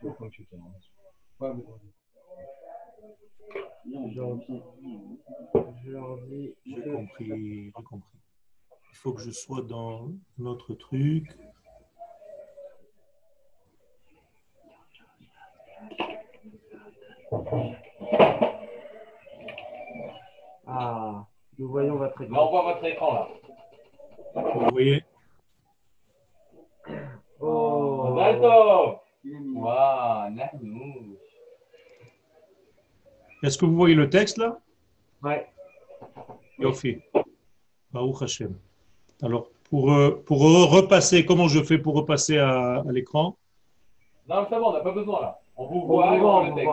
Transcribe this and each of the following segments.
J'ai compris, j'ai compris. Il faut que je sois dans notre truc. Ah, nous voyons votre écran. Là, on voit votre écran là. Vous voyez? Oh, Waouh. Est-ce que vous voyez le texte là? Ouais. Yofi. Baruch Hashem. Alors, pour, euh, pour repasser, comment je fais pour repasser à, à l'écran? Non, c'est bon, on n'a pas besoin là. On vous On voit, vous et voit, on le texte.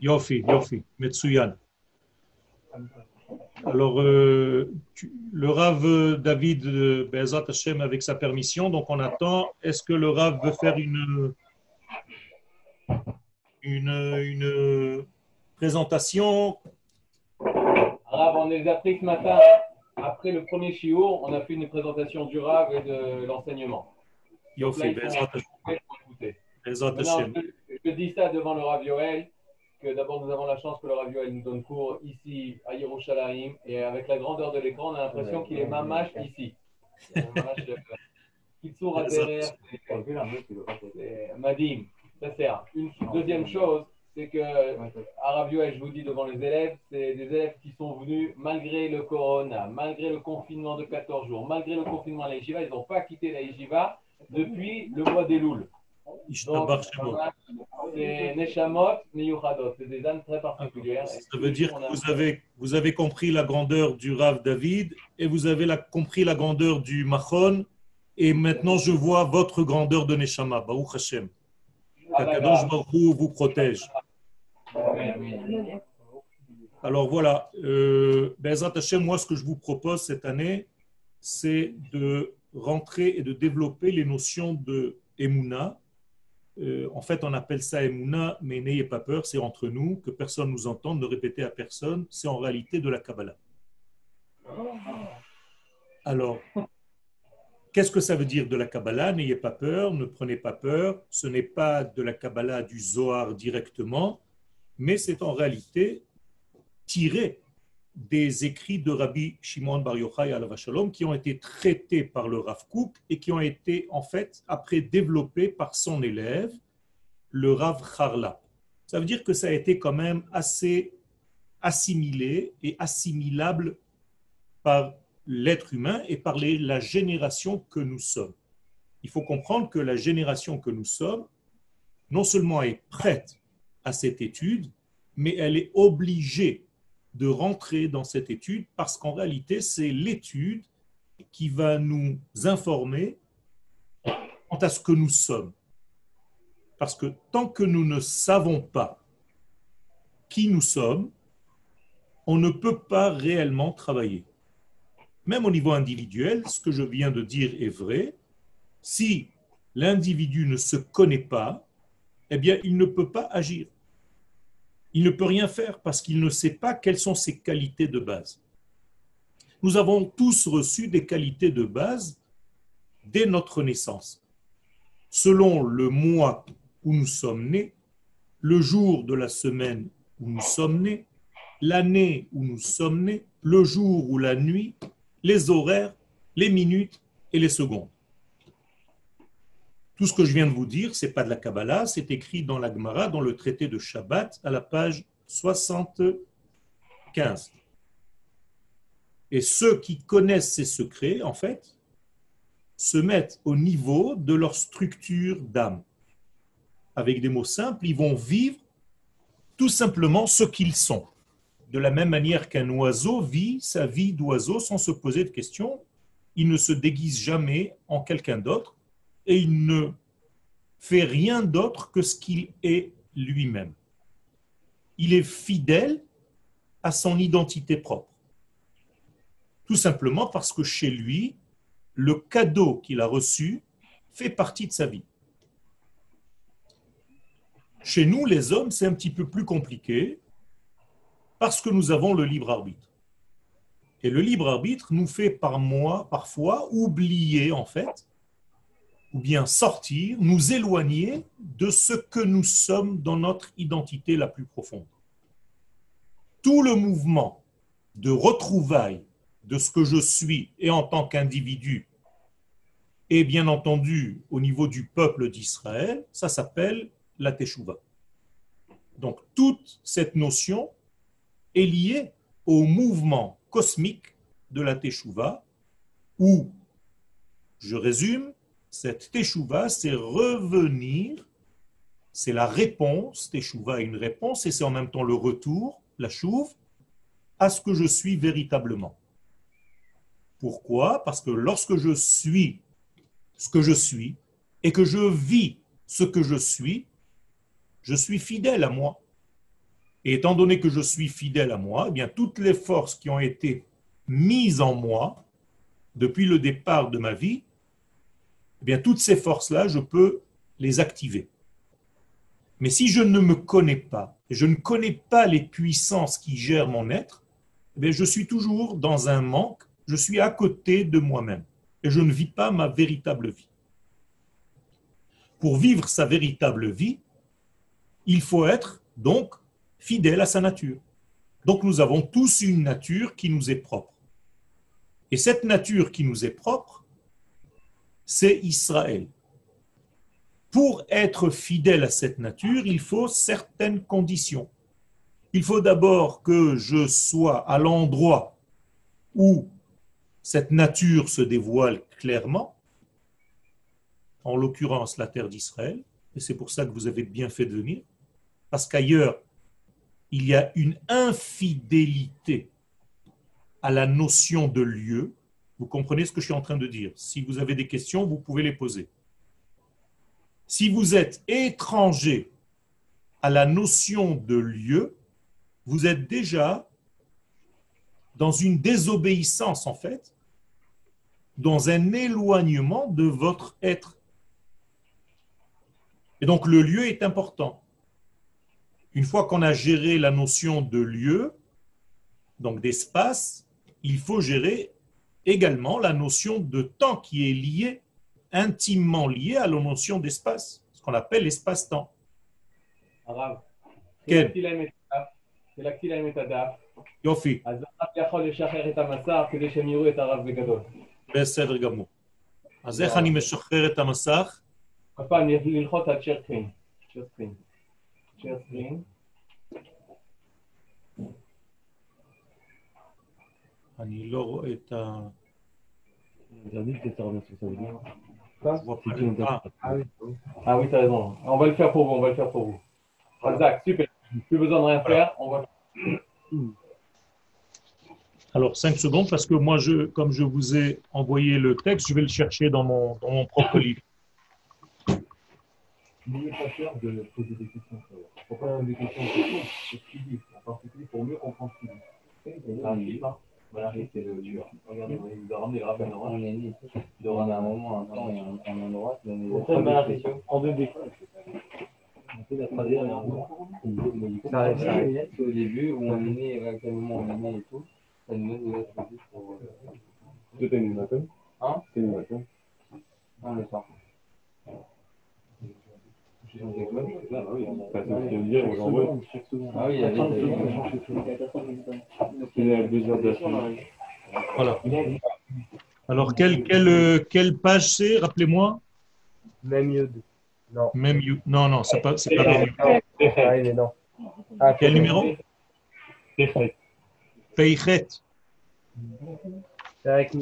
Yofi, Yofi, Metsuyan. Alors, euh, tu- le Rav David euh, Be'ezrat Hashem avec sa permission, donc on attend. Est-ce que le Rav veut faire une, une, une présentation Arabe, on les a pris ce matin. Après le premier chiour, on a fait une présentation du Rav et de l'enseignement. Yofi, Be'ezrat Hashem, je, dis ça devant le Rav Yoel, que d'abord nous avons la chance que le Rav Yoel nous donne cours ici à Yerushalayim, et avec la grandeur de l'écran, on a l'impression qu'il est mamache ici. Mamash, euh, Kitsour Aterer, c'est Madim. Ça sert. Une deuxième chose, c'est que à Rav Yoel, je vous dis devant les élèves, c'est des élèves qui sont venus malgré le corona, malgré le confinement de 14 jours, malgré le confinement à la ils n'ont pas quitté la depuis le mois des Louls. C'est Neshamot, Miyuchadot. C'est des âmes très particulières. Ça veut dire que vous avez, vous avez compris la grandeur du Rav David et vous avez la- compris la grandeur du Machon. Et maintenant, je vois votre grandeur de Neshama. Baruch Hashem. D'accord. Baruch vous protège. Alors voilà, euh, Hashem, moi, ce que je vous propose cette année, c'est de rentrer et de développer les notions de Emouna. Euh, en fait, on appelle ça Emouna, mais n'ayez pas peur, c'est entre nous, que personne nous entende, ne répétez à personne, c'est en réalité de la Kabbalah. Alors, qu'est-ce que ça veut dire de la Kabbalah? N'ayez pas peur, ne prenez pas peur, ce n'est pas de la Kabbalah du Zohar directement, mais c'est en réalité tiré des écrits de Rabbi Shimon Bar Yochai alav Shalom qui ont été traités par le Rav Kook et qui ont été en fait après développés par son élève, le Rav Charla. Ça veut dire que ça a été quand même assez assimilé et assimilable par l'être humain et par les- la génération que nous sommes. Il faut comprendre que la génération que nous sommes, non seulement est prête à cette étude, mais elle est obligée de rentrer dans cette étude parce qu'en réalité, c'est l'étude qui va nous informer quant à ce que nous sommes. Parce que tant que nous ne savons pas qui nous sommes, on ne peut pas réellement travailler. Même au niveau individuel, ce que je viens de dire est vrai. Si l'individu ne se connaît pas, eh bien, il ne peut pas agir. Il ne peut rien faire parce qu'il ne sait pas quelles sont ses qualités de base. Nous avons tous reçu des qualités de base dès notre naissance. Selon le mois où nous sommes nés, le jour de la semaine où nous sommes nés, l'année où nous sommes nés, le jour ou la nuit, les horaires, les minutes et les secondes. Tout ce que je viens de vous dire, c'est pas de la Kabbalah, c'est écrit dans la Gemara, dans le traité de Shabbat, à la page 75. Et ceux qui connaissent ces secrets, en fait, se mettent au niveau de leur structure d'âme. Avec des mots simples, ils vont vivre tout simplement ce qu'ils sont. De la même manière qu'un oiseau vit sa vie d'oiseau sans se poser de questions, il ne se déguise jamais en quelqu'un d'autre et il ne fait rien d'autre que ce qu'il est lui-même. Il est fidèle à son identité propre. Tout simplement parce que chez lui, le cadeau qu'il a reçu fait partie de sa vie. Chez nous, les hommes, c'est un petit peu plus compliqué parce que nous avons le libre arbitre. Et le libre arbitre nous fait par moi, parfois, oublier en fait, ou bien sortir, nous éloigner de ce que nous sommes dans notre identité la plus profonde. Tout le mouvement de retrouvailles de ce que je suis et en tant qu'individu, et bien entendu au niveau du peuple d'Israël, ça s'appelle la Teshuvah. Donc toute cette notion est liée au mouvement cosmique de la Teshuvah, où, je résume, cette Teshuvah, c'est revenir, c'est la réponse, Teshuvah est une réponse, et c'est en même temps le retour, la chouve, à ce que je suis véritablement. Pourquoi? Parce que lorsque je suis ce que je suis et que je vis ce que je suis, je suis fidèle à moi. Et étant donné que je suis fidèle à moi, eh bien toutes les forces qui ont été mises en moi depuis le départ de ma vie, eh bien toutes ces forces-là, je peux les activer. Mais si je ne me connais pas, je ne connais pas les puissances qui gèrent mon être, eh bien je suis toujours dans un manque, je suis à côté de moi-même et je ne vis pas ma véritable vie. Pour vivre sa véritable vie, il faut être donc fidèle à sa nature. Donc nous avons tous une nature qui nous est propre. Et cette nature qui nous est propre, c'est Israël. Pour être fidèle à cette nature, il faut certaines conditions. Il faut d'abord que je sois à l'endroit où cette nature se dévoile clairement, en l'occurrence la terre d'Israël, et c'est pour ça que vous avez bien fait de venir, parce qu'ailleurs, il y a une infidélité à la notion de lieu. Vous comprenez ce que je suis en train de dire? Si vous avez des questions, vous pouvez les poser. Si vous êtes étranger à la notion de lieu, vous êtes déjà dans une désobéissance en fait dans un éloignement de votre être. Et donc le lieu est important. Une fois qu'on a géré la notion de lieu, donc d'espace, il faut gérer également la notion de temps qui est liée, intimement liée à la notion d'espace, ce qu'on appelle l'espace-temps. Quel בסדר גמור. אז איך אני משחרר את המסך? הפעם ללחוץ על share screen. share screen. share screen. אני לא רואה את ה... Ah oui, t'as raison. On va le faire pour vous, on va le faire pour vous. Zach, super. Plus besoin de rien faire, on va... Alors, cinq secondes, parce que moi, je, comme je vous ai envoyé le texte, je vais le chercher dans mon, dans mon propre livre. N'ayez pas peur de poser des questions. Pourquoi des questions C'est ce qu'il dit, en particulier pour mieux comprendre ce qu'il dit. C'est un livre. Voilà, c'est le tueur. Regardez, il vous a ramené le rappel orange. On est né. De rendre un moment, un temps et un, un endroit. En deux défauts. On fait la troisième. Ça arrive, au début où on est né, à quel moment on est né et tout. Ça nous donne des attributs pour. Toi, t'as une matin Hein? T'as une matin Non, le soir. De dire. Ah oui, il y avait. Il. Voilà. Alors, quelle, quelle, quelle page c'est Rappelez-moi? Même Yud. Non. Même you- Non, non, c'est pas, c'est pas Même You. Ah oui, mais non. Ah, Quel numéro? Perfect. Peichet. C'est avec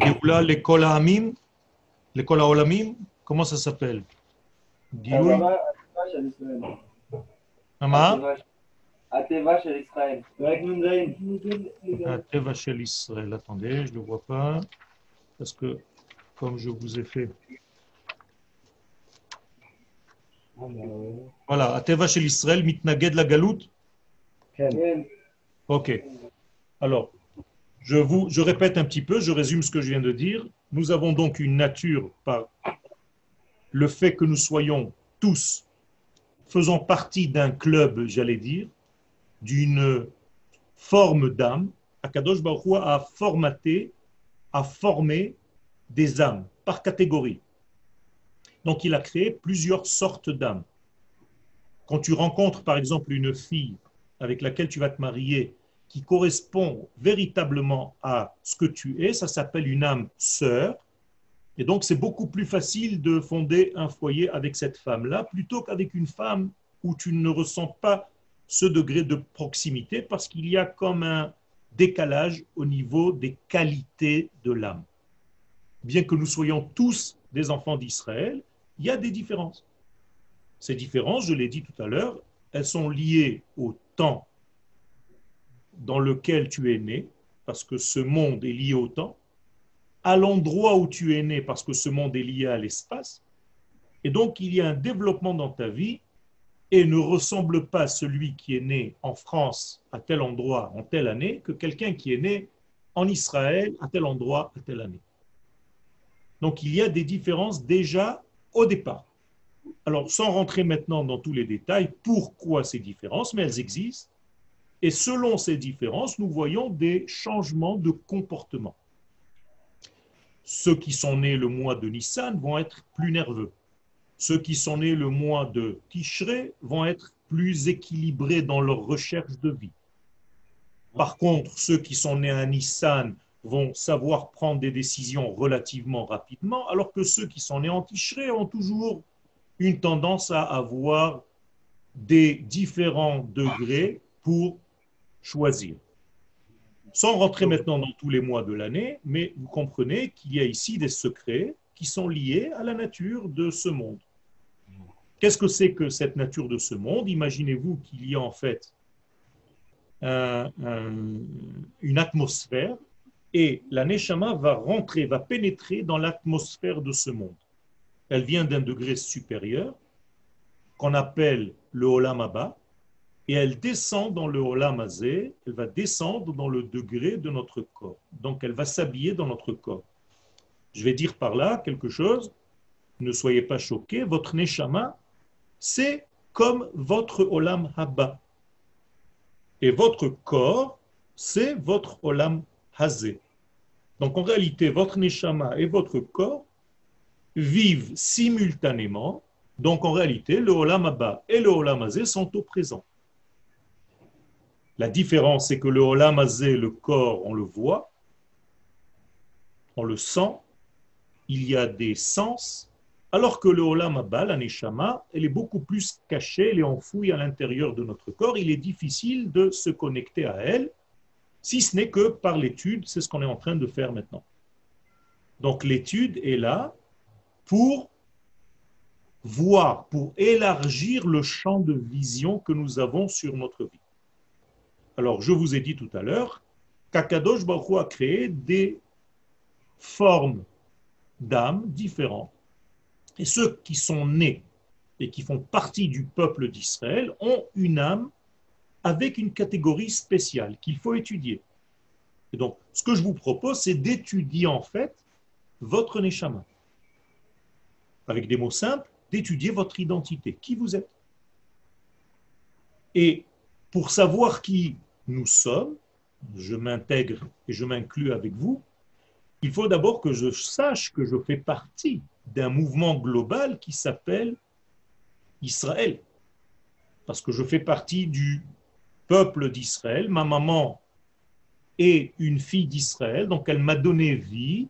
Géoula, l'école Amim? L'école Olamim? Comment ça s'appelle Avec Mizaïn. Ah, Teva Shel Israël. Attendez, je ne le vois pas. Parce que, comme je vous ai fait. Voilà, chez l'Israël, mitnaged la galoute? כן. Ok. Alors, je, vous, je répète un petit peu, je résume ce que je viens de dire. Nous avons donc une nature par le fait que nous soyons tous faisant partie d'un club, j'allais dire, d'une forme d'âme. Akadosh Baruch a formaté, a formé des âmes par catégorie. Donc il a créé plusieurs sortes d'âmes. Quand tu rencontres par exemple une fille avec laquelle tu vas te marier qui correspond véritablement à ce que tu es, ça s'appelle une âme sœur. Et donc c'est beaucoup plus facile de fonder un foyer avec cette femme-là plutôt qu'avec une femme où tu ne ressens pas ce degré de proximité parce qu'il y a comme un décalage au niveau des qualités de l'âme. Bien que nous soyons tous des enfants d'Israël, il y a des différences. Ces différences, je l'ai dit tout à l'heure, elles sont liées au temps dans lequel tu es né, parce que ce monde est lié au temps, à l'endroit où tu es né, parce que ce monde est lié à l'espace, et donc il y a un développement dans ta vie et ne ressemble pas celui qui est né en France à tel endroit en telle année que quelqu'un qui est né en Israël à tel endroit à telle année. Donc il y a des différences déjà au départ. Alors sans rentrer maintenant dans tous les détails, pourquoi ces différences, mais elles existent. Et selon ces différences, nous voyons des changements de comportement. Ceux qui sont nés le mois de Nissan vont être plus nerveux. Ceux qui sont nés le mois de Tishré vont être plus équilibrés dans leur recherche de vie. Par contre, ceux qui sont nés à Nissan vont savoir prendre des décisions relativement rapidement, alors que ceux qui sont nés en Tishré ont toujours une tendance à avoir des différents degrés pour choisir. Sans rentrer maintenant dans tous les mois de l'année, mais vous comprenez qu'il y a ici des secrets qui sont liés à la nature de ce monde. Qu'est-ce que c'est que cette nature de ce monde? Imaginez-vous qu'il y a en fait un- un- une atmosphère et la Neshama va rentrer, va pénétrer dans l'atmosphère de ce monde. Elle vient d'un degré supérieur qu'on appelle le Olam Abba et elle descend dans le Olam Azé, elle va descendre dans le degré de notre corps. Donc elle va s'habiller dans notre corps. Je vais dire par là quelque chose, ne soyez pas choqués, votre Neshama, c'est comme votre Olam Haba. Et votre corps, c'est votre Olam Hazé. Donc en réalité, votre Neshama et votre corps vivent simultanément. Donc en réalité, le Olam Haba et le Olam Hazé sont au présent. La différence, c'est que le Olam Hazé, le corps, on le voit, on le sent, il y a des sens, alors que le Olam Abba, la elle est beaucoup plus cachée, elle est enfouie à l'intérieur de notre corps. Il est difficile de se connecter à elle, si ce n'est que par l'étude, c'est ce qu'on est en train de faire maintenant. Donc l'étude est là pour voir, pour élargir le champ de vision que nous avons sur notre vie. Alors je vous ai dit tout à l'heure qu'Akadosh Baruch a créé des formes d'âmes différentes. Et ceux qui sont nés et qui font partie du peuple d'Israël ont une âme avec une catégorie spéciale qu'il faut étudier. Et donc, ce que je vous propose, c'est d'étudier en fait votre Neshama. Avec des mots simples, d'étudier votre identité, qui vous êtes. Et pour savoir qui nous sommes, je m'intègre et je m'inclus avec vous, il faut d'abord que je sache que je fais partie d'un mouvement global qui s'appelle Israël. Parce que je fais partie du peuple d'Israël. Ma maman est une fille d'Israël, donc elle m'a donné vie.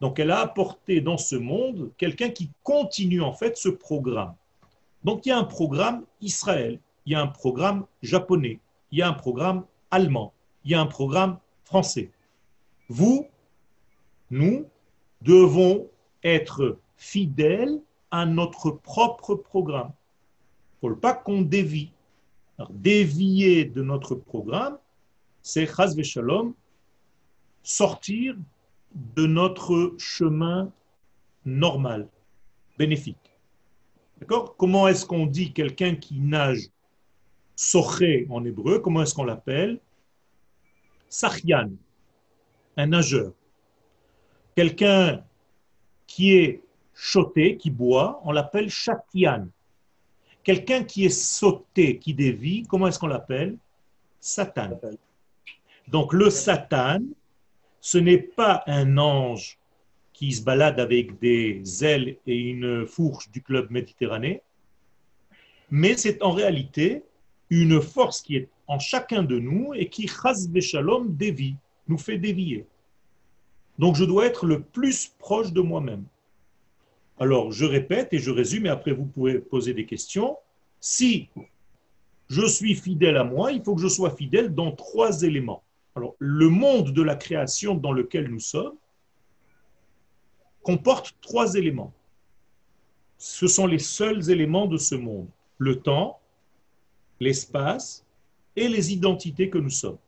Donc elle a apporté dans ce monde quelqu'un qui continue en fait ce programme. Donc il y a un programme Israël, il y a un programme japonais, il y a un programme allemand, il y a un programme français. Vous, nous devons être fidèles à notre propre programme. Il ne faut pas qu'on dévie. Dévier de notre programme, c'est sortir de notre chemin normal, bénéfique. Comment est-ce qu'on dit quelqu'un qui nage? Soché en hébreu Comment est-ce qu'on l'appelle? Sachyan, un nageur. Quelqu'un qui est choté, qui boit, on l'appelle chatian. Quelqu'un qui est sauté, qui dévie, comment est-ce qu'on l'appelle? Satan. Donc le Satan, ce n'est pas un ange qui se balade avec des ailes et une fourche du club méditerranéen, mais c'est en réalité une force qui est en chacun de nous et qui, chas shalom, dévie, nous fait dévier. Donc je dois être le plus proche de moi-même. Alors je répète et je résume et après vous pouvez poser des questions. Si je suis fidèle à moi, il faut que je sois fidèle dans trois éléments. Alors le monde de la création dans lequel nous sommes, comporte trois éléments. Ce sont les seuls éléments de ce monde. Le temps, l'espace et les identités que nous sommes.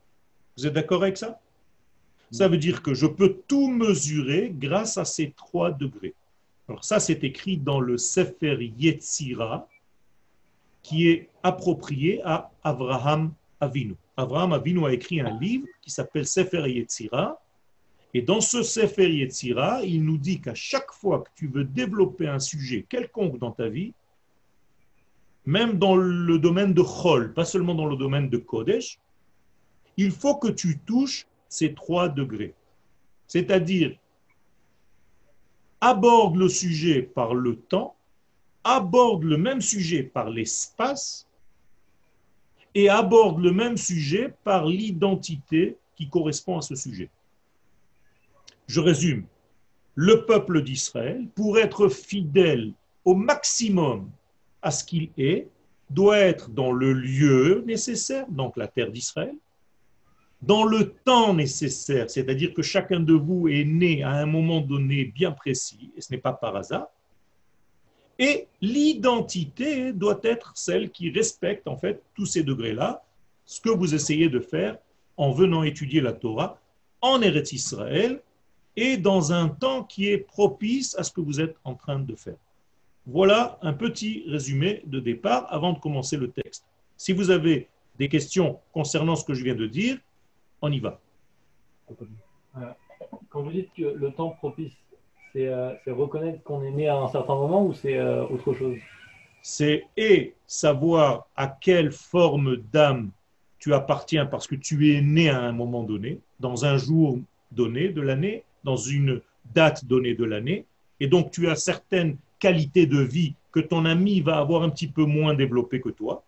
Vous êtes d'accord avec ça? Ça veut dire que je peux tout mesurer grâce à ces trois degrés. Alors ça, c'est écrit dans le Sefer Yetzira, qui est approprié à Abraham Avinu. Abraham Avinu a écrit un livre qui s'appelle Sefer Yetzira, et dans ce Sefer Yetzira, il nous dit qu'à chaque fois que tu veux développer un sujet quelconque dans ta vie, même dans le domaine de Chol, pas seulement dans le domaine de Kodesh, il faut que tu touches ces trois degrés. C'est-à-dire, aborde le sujet par le temps, aborde le même sujet par l'espace et aborde le même sujet par l'identité qui correspond à ce sujet. Je résume. Le peuple d'Israël, pour être fidèle au maximum à ce qu'il est, doit être dans le lieu nécessaire, donc la terre d'Israël, dans le temps nécessaire, c'est-à-dire que chacun de vous est né à un moment donné bien précis, et ce n'est pas par hasard, et l'identité doit être celle qui respecte en fait tous ces degrés-là, ce que vous essayez de faire en venant étudier la Torah en Eretz Israël et dans un temps qui est propice à ce que vous êtes en train de faire. Voilà un petit résumé de départ avant de commencer le texte. Si vous avez des questions concernant ce que je viens de dire, on y va. Quand vous dites que le temps propice, c'est euh, reconnaître qu'on est né à un certain moment ou c'est euh, autre chose? C'est et savoir à quelle forme d'âme tu appartiens parce que tu es né à un moment donné, dans un jour donné de l'année, dans une date donnée de l'année, et donc tu as certaines qualités de vie que ton ami va avoir un petit peu moins développées que toi.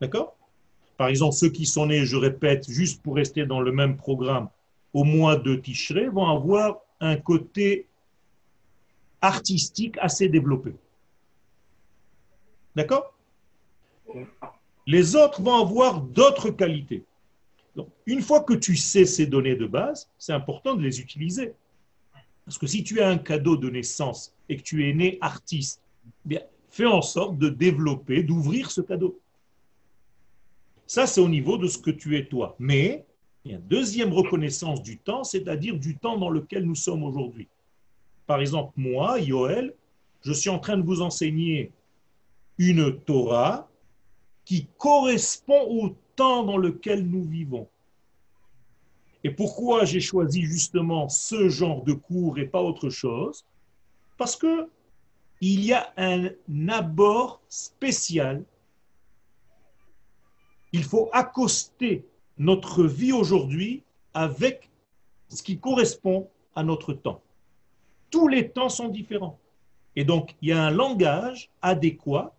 D'accord? Par exemple, ceux qui sont nés, je répète, juste pour rester dans le même programme, au mois de Tishré, vont avoir un côté artistique assez développé. D'accord? Les autres vont avoir d'autres qualités. Donc, une fois que tu sais ces données de base, c'est important de les utiliser. Parce que si tu as un cadeau de naissance et que tu es né artiste, fais en sorte de développer, d'ouvrir ce cadeau. Ça, c'est au niveau de ce que tu es toi. Mais il y a une deuxième reconnaissance du temps, c'est-à-dire du temps dans lequel nous sommes aujourd'hui. Par exemple, moi, Yoel, je suis en train de vous enseigner une Torah qui correspond au dans lequel nous vivons. Et pourquoi j'ai choisi justement ce genre de cours et pas autre chose? Parce que il y a un abord spécial. Il faut accoster notre vie aujourd'hui avec ce qui correspond à notre temps. Tous les temps sont différents. Et donc, il y a un langage adéquat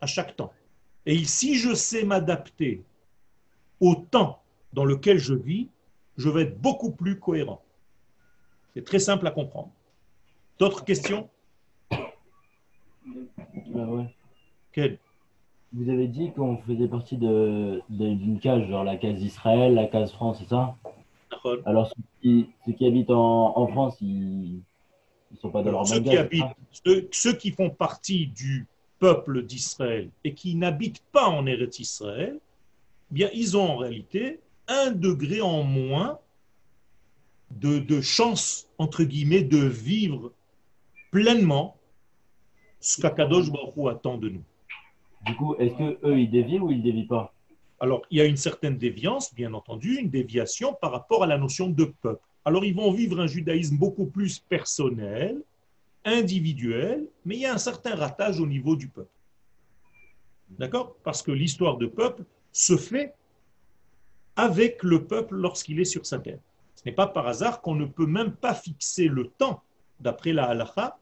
à chaque temps. Et si je sais m'adapter au temps dans lequel je vis, je vais être beaucoup plus cohérent. C'est très simple à comprendre. D'autres questions? Ah Quelle? Vous avez dit qu'on faisait partie d'une case, genre la case Israël, la case France, c'est ça? Alors ceux qui, habitent en, France, ils ne sont pas dans leur ceux qui, habitent, ceux, qui font partie du peuple d'Israël et qui n'habitent pas en Eretz Israël, bien, ils ont en réalité un degré en moins de, chance, entre guillemets, de vivre pleinement ce qu'Akadosh Baruch attend de nous. Du coup, est-ce que eux ils dévient ou ils dévient pas? Alors, il y a une certaine déviance, bien entendu, une déviation par rapport à la notion de peuple. Alors, ils vont vivre un judaïsme beaucoup plus personnel, individuel, mais il y a un certain ratage au niveau du peuple. D'accord? Parce que l'histoire de peuple se fait avec le peuple lorsqu'il est sur sa terre. Ce n'est pas par hasard qu'on ne peut même pas fixer le temps, d'après la halacha,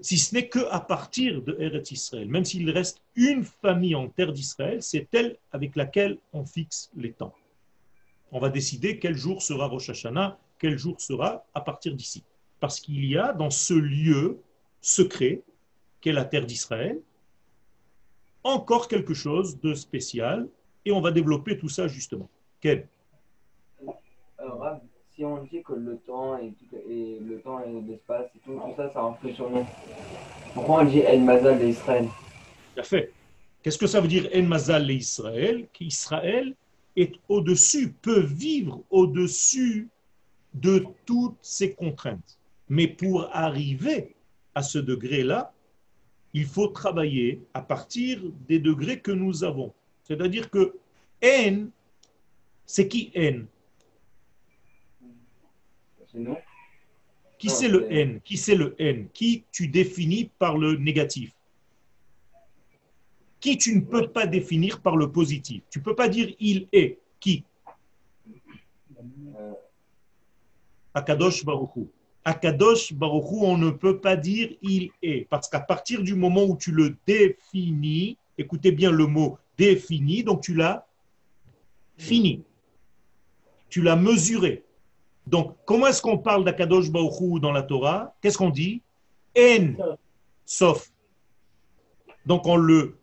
si ce n'est qu'à partir de Eretz Israël. Même s'il reste une famille en terre d'Israël, c'est elle avec laquelle on fixe les temps. On va décider quel jour sera Rosh Hashanah, quel jour sera à partir d'ici. Parce qu'il y a dans ce lieu secret, qu'est la terre d'Israël, encore quelque chose de spécial, et on va développer tout ça justement. Quel Alors, si on dit que le temps et, le temps et l'espace et tout, ça, ça influe sur nous, pourquoi on dit El Mazal d'Israël Tout fait. Qu'est-ce que ça veut dire El Mazal d'Israël Qu'Israël est au-dessus, peut vivre au-dessus de toutes ces contraintes. Mais pour arriver à ce degré-là, il faut travailler à partir des degrés que nous avons. C'est-à-dire que N, c'est qui N? Qui c'est le N? Qui c'est le N? Qui tu définis par le négatif? Qui tu ne peux pas définir par le positif? Tu ne peux pas dire il est. Qui? Euh. Akadosh Baruchou. Akadosh Baruchou, on ne peut pas dire il est. Parce qu'à partir du moment où tu le définis, écoutez bien le mot défini, donc tu l'as fini. Tu l'as mesuré. Donc, comment est-ce qu'on parle d'Akadosh Baruchou dans la Torah? Qu'est-ce qu'on dit? En, sauf. Donc, on le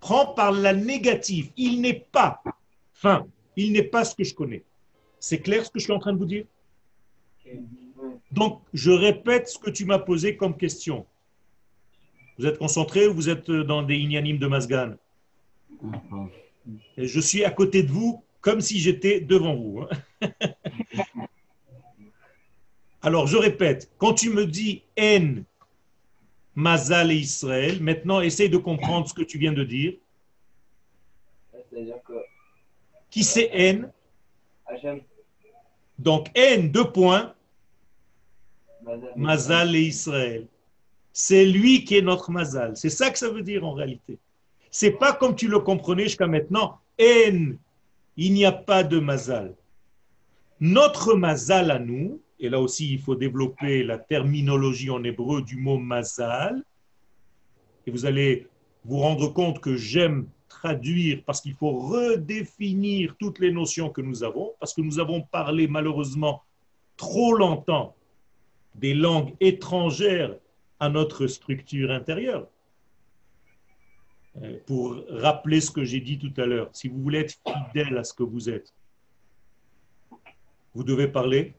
prend par la négative. Il n'est pas fin. Il n'est pas ce que je connais. C'est clair ce que je suis en train de vous dire? Donc, je répète ce que tu m'as posé comme question. Vous êtes concentré ou vous êtes dans des ignanimes de Masgan Et Je suis à côté de vous comme si j'étais devant vous. Hein. Alors, je répète, quand tu me dis En, Mazal et Israël, maintenant essaye de comprendre ce que tu viens de dire. Qui c'est N? Donc, N, deux points. Mazal et Israël. C'est lui qui est notre Mazal. C'est ça que ça veut dire en réalité. C'est pas comme tu le comprenais jusqu'à maintenant. N, il n'y a pas de mazal. Notre mazal à nous, et là aussi il faut développer la terminologie en hébreu du mot mazal, et vous allez vous rendre compte que j'aime traduire parce qu'il faut redéfinir toutes les notions que nous avons, parce que nous avons parlé malheureusement trop longtemps des langues étrangères à notre structure intérieure. Euh, pour rappeler ce que j'ai dit tout à l'heure. Si vous voulez être fidèle à ce que vous êtes, vous devez parler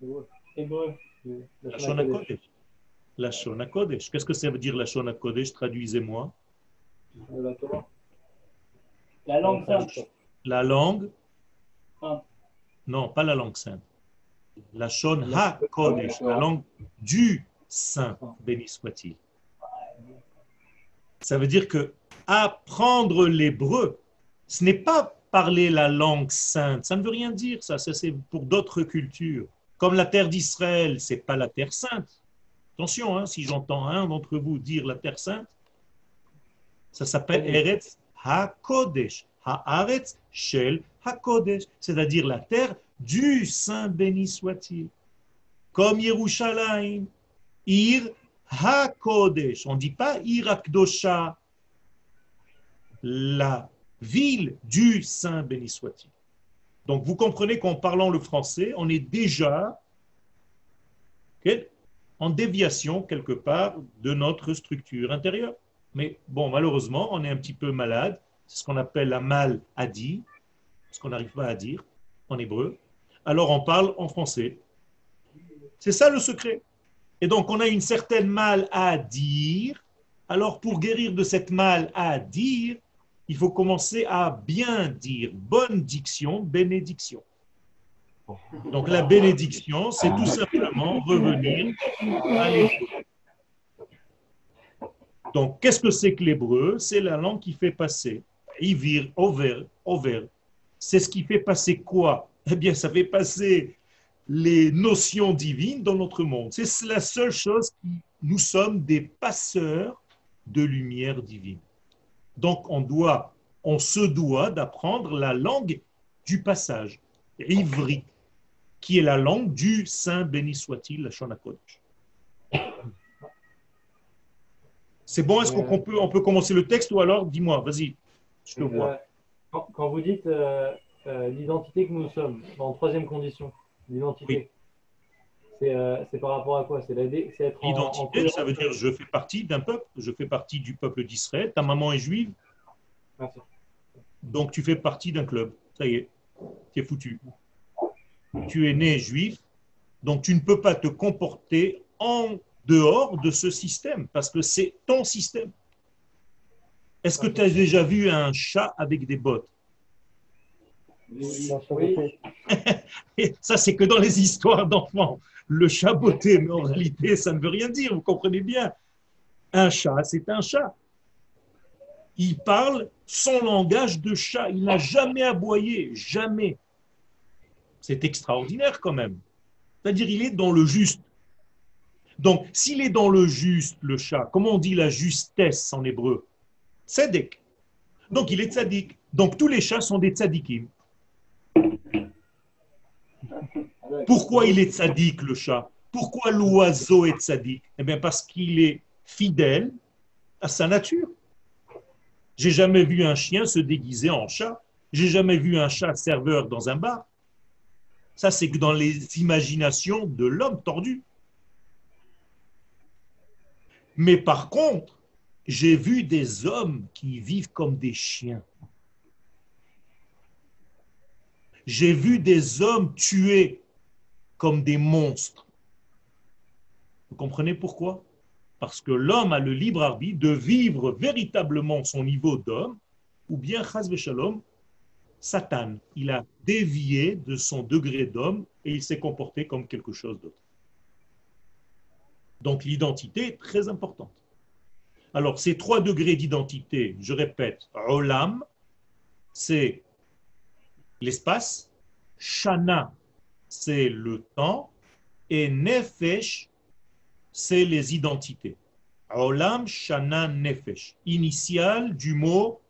la Shona Kodesh. La Shona Kodesh. Qu'est-ce que ça veut dire la Shona Kodesh? Traduisez-moi. La langue sainte. La langue? Non, pas la langue sainte. La Shona Kodesh, la langue du Saint, béni soit-il. Ça veut dire que apprendre l'hébreu, ce n'est pas parler la langue sainte. Ça ne veut rien dire, ça. Ça, c'est pour d'autres cultures. Comme la terre d'Israël, c'est pas la terre sainte. Attention, hein, si j'entends un d'entre vous dire la terre sainte, ça s'appelle Eretz HaKodesh. Haaretz Shel HaKodesh. C'est-à-dire la terre du Saint béni soit-il. Comme Yerushalayim, Ir HaKodesh. On ne dit pas Irakdosha, la ville du Saint béni soit-il. Donc vous comprenez qu'en parlant le français, on est déjà en déviation quelque part de notre structure intérieure. Mais bon, malheureusement, on est un petit peu malade. C'est ce qu'on appelle la maladie, ce qu'on n'arrive pas à dire en hébreu. Alors on parle en français. C'est ça le secret. Et donc, on a une certaine mal à dire. Alors, pour guérir de cette mal à dire, il faut commencer à bien dire. Bonne diction, bénédiction. Donc, la bénédiction, c'est tout simplement revenir à Donc, qu'est-ce que c'est que l'hébreu? C'est la langue qui fait passer. Ivir, over, over. C'est ce qui fait passer quoi? Eh bien, ça fait passer les notions divines dans notre monde. C'est la seule chose qui nous sommes des passeurs de lumière divine. Donc, on doit, on se doit d'apprendre la langue du passage, ivri, qui est la langue du Saint béni soit-il, la Shona C'est bon, est-ce qu'on peut, on peut commencer le texte ou alors, dis-moi, vas-y, je te vois. Quand, vous dites euh, euh, l'identité que nous sommes, en troisième condition, l'identité, euh, c'est par rapport à quoi? C'est être L'identité, ça veut dire je fais partie d'un peuple, je fais partie du peuple d'Israël, ta maman est juive, donc tu fais partie d'un club, ça y est, tu es foutu. Tu es né juif, donc tu ne peux pas te comporter en dehors de ce système, parce que c'est ton système. Est-ce que tu as déjà vu un chat avec des bottes? Ça, c'est que dans les histoires d'enfants. Le chat beauté, mais en réalité, ça ne veut rien dire, vous comprenez bien. Un chat, c'est un chat. Il parle son langage de chat. Il n'a jamais aboyé, jamais. C'est extraordinaire quand même. C'est-à-dire, il est dans le juste. Donc, s'il est dans le juste, le chat, comment on dit la justesse en hébreu? Tzedek. Donc, il est tzaddik. Donc, tous les chats sont des tzadikim. Pourquoi il est tzaddik, le chat? Pourquoi l'oiseau est tzaddik Eh bien, parce qu'il est fidèle à sa nature. J'ai jamais vu un chien se déguiser en chat. J'ai jamais vu un chat serveur dans un bar. Ça, c'est que dans les imaginations de l'homme tordu. Mais par contre, j'ai vu des hommes qui vivent comme des chiens. J'ai vu des hommes tués comme des monstres. Vous comprenez pourquoi? Parce que l'homme a le libre arbitre de vivre véritablement son niveau d'homme, ou bien, chas shalom, Satan, il a dévié de son degré d'homme et il s'est comporté comme quelque chose d'autre. Donc l'identité est très importante. Alors ces trois degrés d'identité, je répète, Olam, c'est l'espace, Shana, c'est le temps, et Nefesh, c'est les identités. Olam, Shana, Nefesh, initial du mot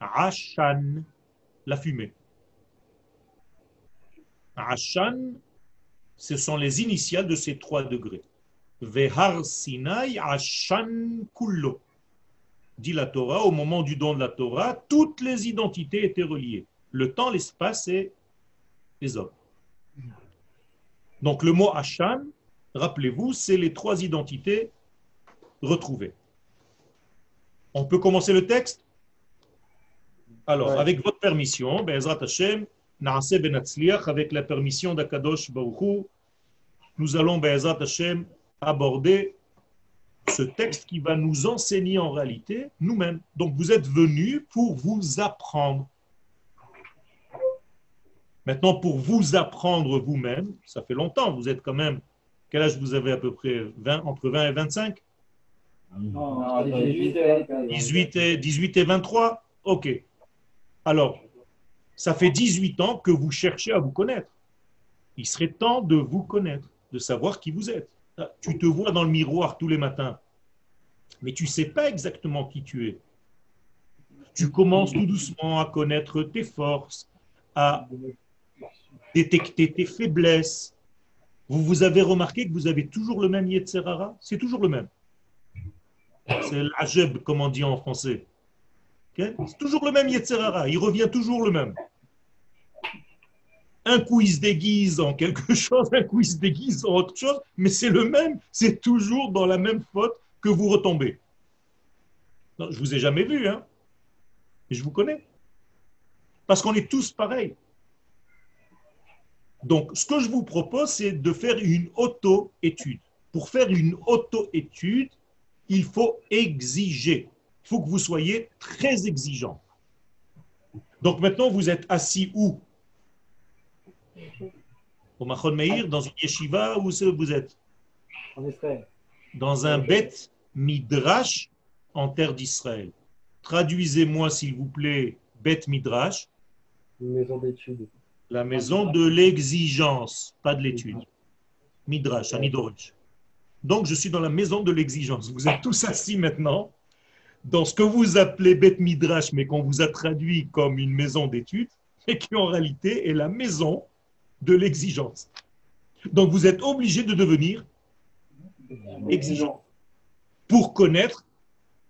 Ashan, la fumée. Ashan, ce sont les initiales de ces trois degrés. Vehar Sinai Ashan Kullo. Dit la Torah, au moment du don de la Torah, toutes les identités étaient reliées. Le temps, l'espace et les hommes. Donc le mot Ashan, rappelez-vous, c'est les trois identités retrouvées. On peut commencer le texte? Alors, avec votre permission, Be'ezrat Hashem, avec la permission d'Akadosh Baruchou, nous allons, Be'ezrat Hashem, aborder ce texte qui va nous enseigner en réalité nous-mêmes. Donc vous êtes venus pour vous apprendre. Maintenant, pour vous apprendre vous-même, ça fait longtemps, vous êtes quand même, quel âge vous avez à peu près? 20, Entre 20 et 25 18 et, 18 et 23 Ok. Alors, ça fait 18 ans que vous cherchez à vous connaître. Il serait temps de vous connaître, de savoir qui vous êtes. Tu te vois dans le miroir tous les matins, mais tu ne sais pas exactement qui tu es. Tu commences tout doucement à connaître tes forces, à détecter tes faiblesses. Vous, vous avez remarqué que vous avez toujours le même Yetzerara? C'est toujours le même. C'est l'ajeb, comme on dit en français. C'est toujours le même Yetzerara. Il revient toujours le même. Un coup, il se déguise en quelque chose, un coup, il se déguise en autre chose, mais c'est le même. C'est toujours dans la même faute que vous retombez. Je vous ai jamais vu, hein. Mais je vous connais. Parce qu'on est tous pareils. Donc, ce que je vous propose, c'est de faire une auto-étude. Pour faire une auto-étude, il faut exiger. Il faut que vous soyez très exigeant. Donc maintenant, vous êtes assis où? Au Machon Meir, dans une yeshiva, où vous êtes? En Israël. Dans un bête midrash en terre d'Israël Traduisez-moi, s'il vous plaît, Bet Midrash. Une maison d'études. La maison de l'exigence, pas de l'étude. Midrash, Anidorish. Donc, je suis dans la maison de l'exigence. Vous êtes tous assis maintenant dans ce que vous appelez Bet Midrash, mais qu'on vous a traduit comme une maison d'études, et qui en réalité est la maison de l'exigence. Donc, vous êtes obligé de devenir exigeant pour connaître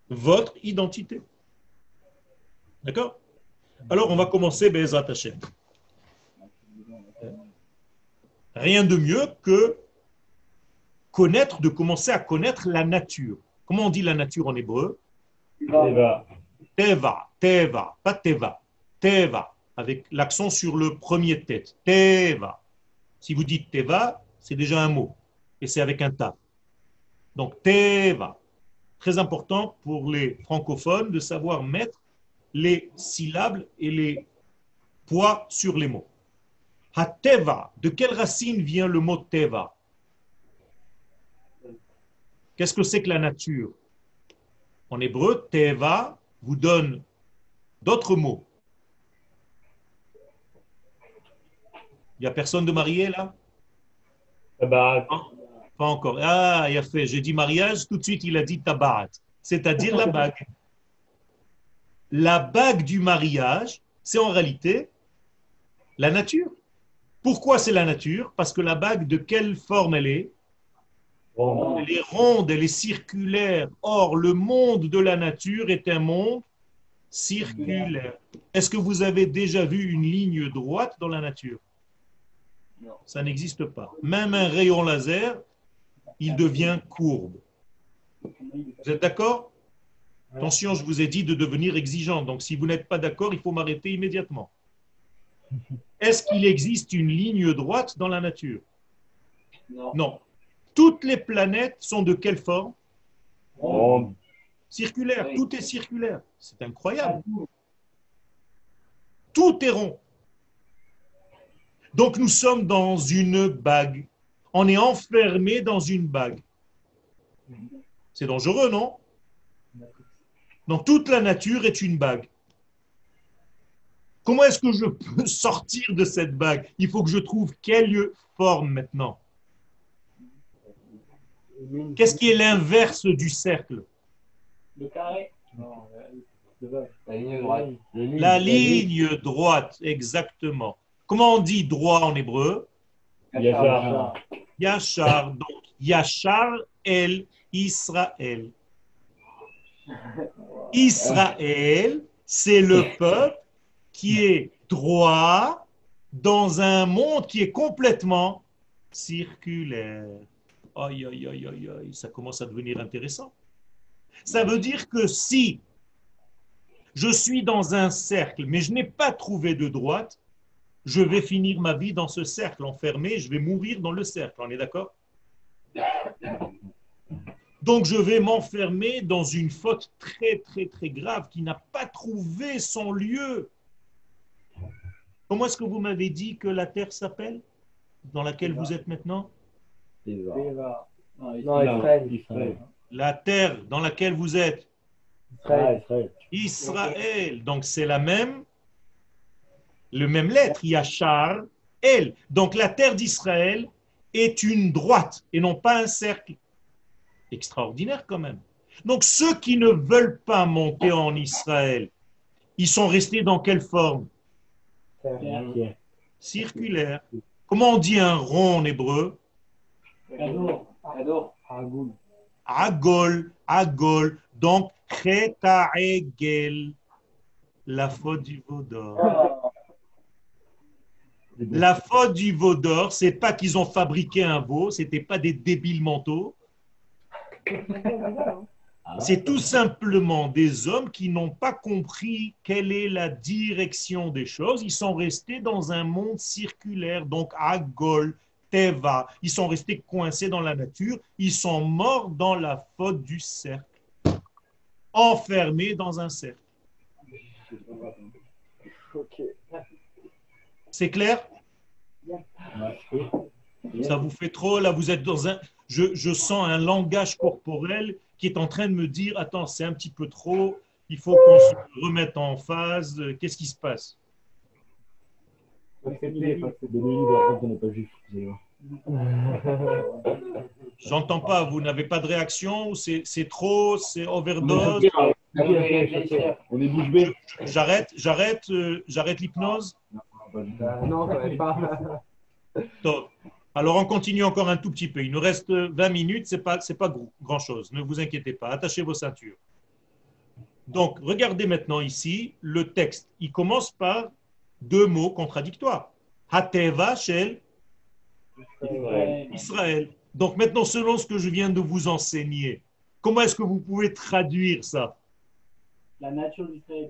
votre identité. D'accord? Alors, on va commencer Bezat Hashem. Rien de mieux que connaître, de commencer à connaître la nature. Comment on dit la nature en hébreu? Teva. Teva, Teva, pas Teva, Teva, avec l'accent sur le premier tête. Teva. Si vous dites Teva, c'est déjà un mot, et c'est avec un ta. Donc Teva. Très important pour les francophones de savoir mettre les syllabes et les poids sur les mots. Ha-teva, de quelle racine vient le mot teva? Qu'est-ce que c'est que la nature? En hébreu, teva vous donne d'autres mots. Il n'y a personne de marié là? Tabarat. Pas encore. Ah, il a fait. J'ai dit mariage, tout de suite il a dit tabarat, c'est-à-dire la bague. La bague du mariage, c'est en réalité la nature. Pourquoi c'est la nature? Parce que la bague, de quelle forme elle est? Elle est ronde, elle est circulaire. Or, le monde de la nature est un monde circulaire. Est-ce que vous avez déjà vu une ligne droite dans la nature? Non. Ça n'existe pas. Même un rayon laser, il devient courbe. Vous êtes d'accord? Attention, je vous ai dit de devenir exigeant. Donc, si vous n'êtes pas d'accord, il faut m'arrêter immédiatement. Est-ce qu'il existe une ligne droite dans la nature? Non. Non. Toutes les planètes sont de quelle forme? Ronde. Circulaire. Oui. Tout est circulaire. C'est incroyable. Tout est rond. Donc nous sommes dans une bague. On est enfermé dans une bague. C'est dangereux, non? Donc toute la nature est une bague. Comment est-ce que je peux sortir de cette bague? Il faut que je trouve quelle forme maintenant. Qu'est-ce qui est l'inverse du cercle? Le carré. Non. La ligne droite. La ligne droite, exactement. Comment on dit droit en hébreu? Yachar. Yachar. Donc, Yachar el Israël. Israël, c'est le peuple qui est droit dans un monde qui est complètement circulaire. Aïe, aïe, aïe, aïe, aïe, ça commence à devenir intéressant. Ça veut dire que si je suis dans un cercle, mais je n'ai pas trouvé de droite, je vais finir ma vie dans ce cercle, enfermé, je vais mourir dans le cercle. On est d'accord? Donc je vais m'enfermer dans une faute très, très, très grave qui n'a pas trouvé son lieu. Comment est-ce que vous m'avez dit que la terre s'appelle Dans laquelle vous êtes maintenant? Teva. Non, il- Non, Israël. Israël. La terre dans laquelle vous êtes? Ah, Israël. Israël. Israël. Donc c'est la même, le même lettre, Yachar, El. Donc la terre d'Israël est une droite et non pas un cercle. Extraordinaire quand même. Donc ceux qui ne veulent pas monter en Israël, ils sont restés dans quelle forme? Circulaire. Comment on dit un rond en hébreu? Agoul. Agol, Agol. Donc, Cheta Egel, la faute du veau d'or. La faute du veau d'or, c'est pas qu'ils ont fabriqué un veau, c'était pas des débiles mentaux. C'est tout simplement des hommes qui n'ont pas compris quelle est la direction des choses. Ils sont restés dans un monde circulaire, donc Agol, Teva. Ils sont restés coincés dans la nature. Ils sont morts dans la faute du cercle, enfermés dans un cercle. C'est clair? Ça vous fait trop, là, vous êtes dans un... Je, je sens un langage corporel qui est en train de me dire, attends, c'est un petit peu trop, il faut qu'on se remette en phase, qu'est-ce qui se passe? J'entends pas, vous n'avez pas de réaction, c'est trop, c'est overdose? On est bouche bée. J'arrête, j'arrête, euh, j'arrête l'hypnose? Non, pas. Top. Alors on continue encore un tout petit peu. Il nous reste 20 minutes, c'est pas c'est pas grand chose. Ne vous inquiétez pas. Attachez vos ceintures. Donc regardez maintenant ici le texte. Il commence par deux mots contradictoires. Hateva shel Israël. Donc maintenant, selon ce que je viens de vous enseigner, comment est-ce que vous pouvez traduire ça? La nature d'Israël.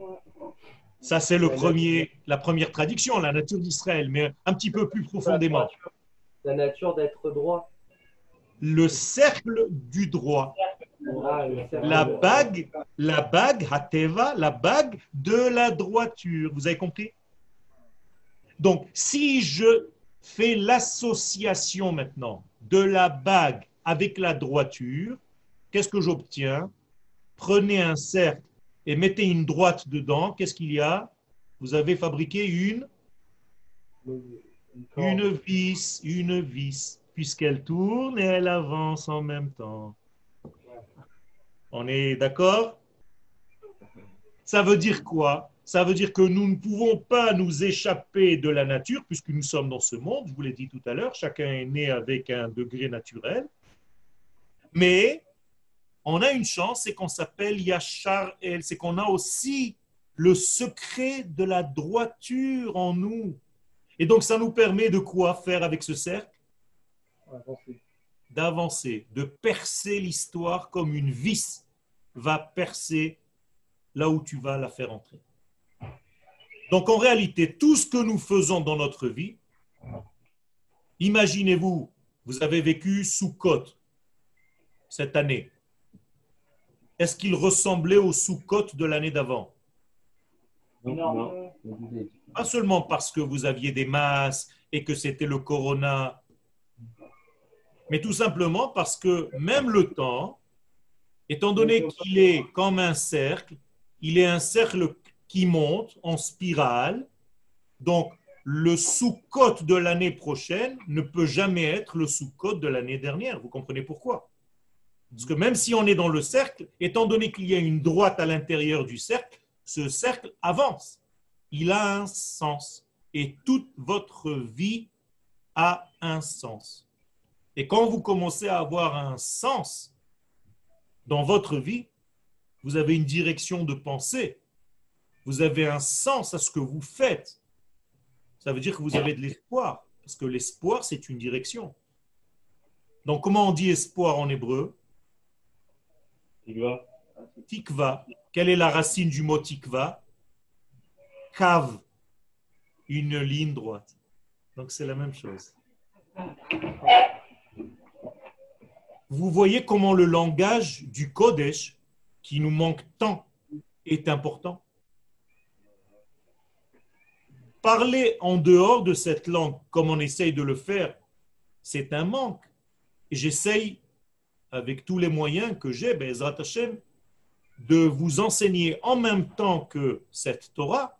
Ça, c'est le premier, la première traduction, la nature d'Israël, mais un petit peu plus profondément. La nature d'être droit. Le cercle du droit. La bague, la bague, Hateva, la bague de la droiture. Vous avez compris? Donc, si je fais l'association maintenant de la bague avec la droiture, qu'est-ce que j'obtiens? Prenez un cercle et mettez une droite dedans. Qu'est-ce qu'il y a? Vous avez fabriqué une une vis, une vis, puisqu'elle tourne et elle avance en même temps. On est d'accord? Ça veut dire quoi? Ça veut dire que nous ne pouvons pas nous échapper de la nature, puisque nous sommes dans ce monde, je vous l'ai dit tout à l'heure, chacun est né avec un degré naturel. Mais on a une chance, c'est qu'on s'appelle Yachar El, c'est qu'on a aussi le secret de la droiture en nous. Et donc, ça nous permet de quoi faire avec ce cercle? D'avancer, de percer l'histoire comme une vis va percer là où tu vas la faire entrer. Donc, en réalité, tout ce que nous faisons dans notre vie, imaginez-vous, vous avez vécu sous côte cette année. Est-ce qu'il ressemblait au sous-côte de l'année d'avant? Non. Pas seulement parce que vous aviez des masques et que c'était le corona, mais tout simplement parce que même le temps, étant donné qu'il est comme un cercle, il est un cercle qui monte en spirale, donc le sous-côte de l'année prochaine ne peut jamais être le sous-côte de l'année dernière. Vous comprenez pourquoi? Parce que même si on est dans le cercle, étant donné qu'il y a une droite à l'intérieur du cercle, ce cercle avance il a un sens. Et toute votre vie a un sens. Et quand vous commencez à avoir un sens dans votre vie, vous avez une direction de pensée. Vous avez un sens à ce que vous faites. Ça veut dire que vous avez de l'espoir. Parce que l'espoir, c'est une direction. Donc, comment on dit espoir en hébreu? Tikva. Tikva. Quelle est la racine du mot tikva? Cave, une ligne droite. Donc c'est la même chose. Vous voyez comment le langage du Kodesh, qui nous manque tant, est important? Parler en dehors de cette langue, comme on essaye de le faire, c'est un manque. J'essaye, avec tous les moyens que j'ai, de vous enseigner en même temps que cette Torah,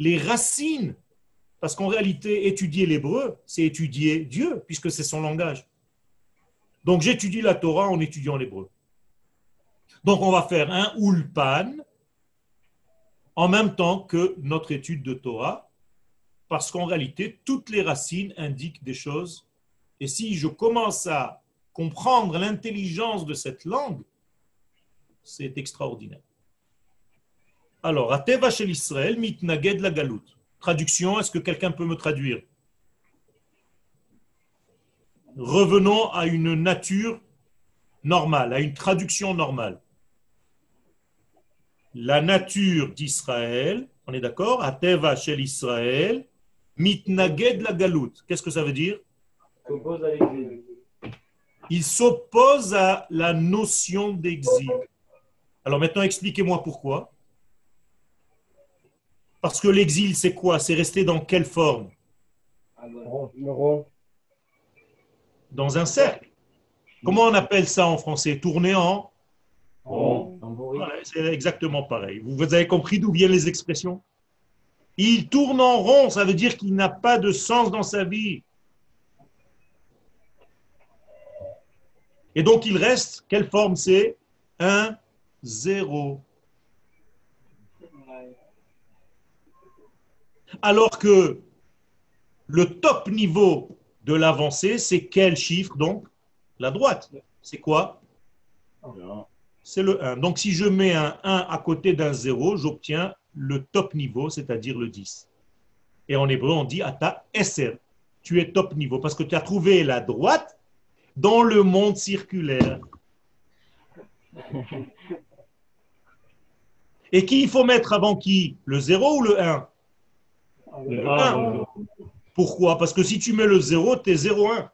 les racines, parce qu'en réalité, étudier l'hébreu, c'est étudier Dieu, puisque c'est son langage. Donc j'étudie la Torah en étudiant l'hébreu. Donc on va faire un ulpan en même temps que notre étude de Torah, parce qu'en réalité, toutes les racines indiquent des choses. Et si je commence à comprendre l'intelligence de cette langue, c'est extraordinaire. Alors, Ateva chez l'Israël, mitnaged la galout. Traduction, est-ce que quelqu'un peut me traduire? Revenons à une nature normale, à une traduction normale. La nature d'Israël, on est d'accord? Ateva chez l'Israël, mitnaged la galout. Qu'est-ce que ça veut dire? Il s'oppose à la notion d'exil. Alors maintenant, expliquez-moi pourquoi. Parce que l'exil, c'est quoi? C'est rester dans quelle forme? Dans un cercle. Comment on appelle ça en français? Tourner en? Voilà, c'est exactement pareil. Vous, avez compris d'où viennent les expressions? Il tourne en rond, ça veut dire qu'il n'a pas de sens dans sa vie. Et donc il reste, quelle forme? C'est 1, 0. Alors que le top niveau de l'avancée, c'est quel chiffre donc? La droite. C'est quoi? C'est le 1. Donc si je mets un 1 à côté d'un 0, j'obtiens le top niveau, c'est-à-dire le 10. Et en hébreu, on dit Ata SR. Tu es top niveau parce que tu as trouvé la droite dans le monde circulaire. Et qui il faut mettre avant qui? Le 0 ou le 1 Le 1. Pourquoi? Parce que si tu mets le 0, tu es 0-1.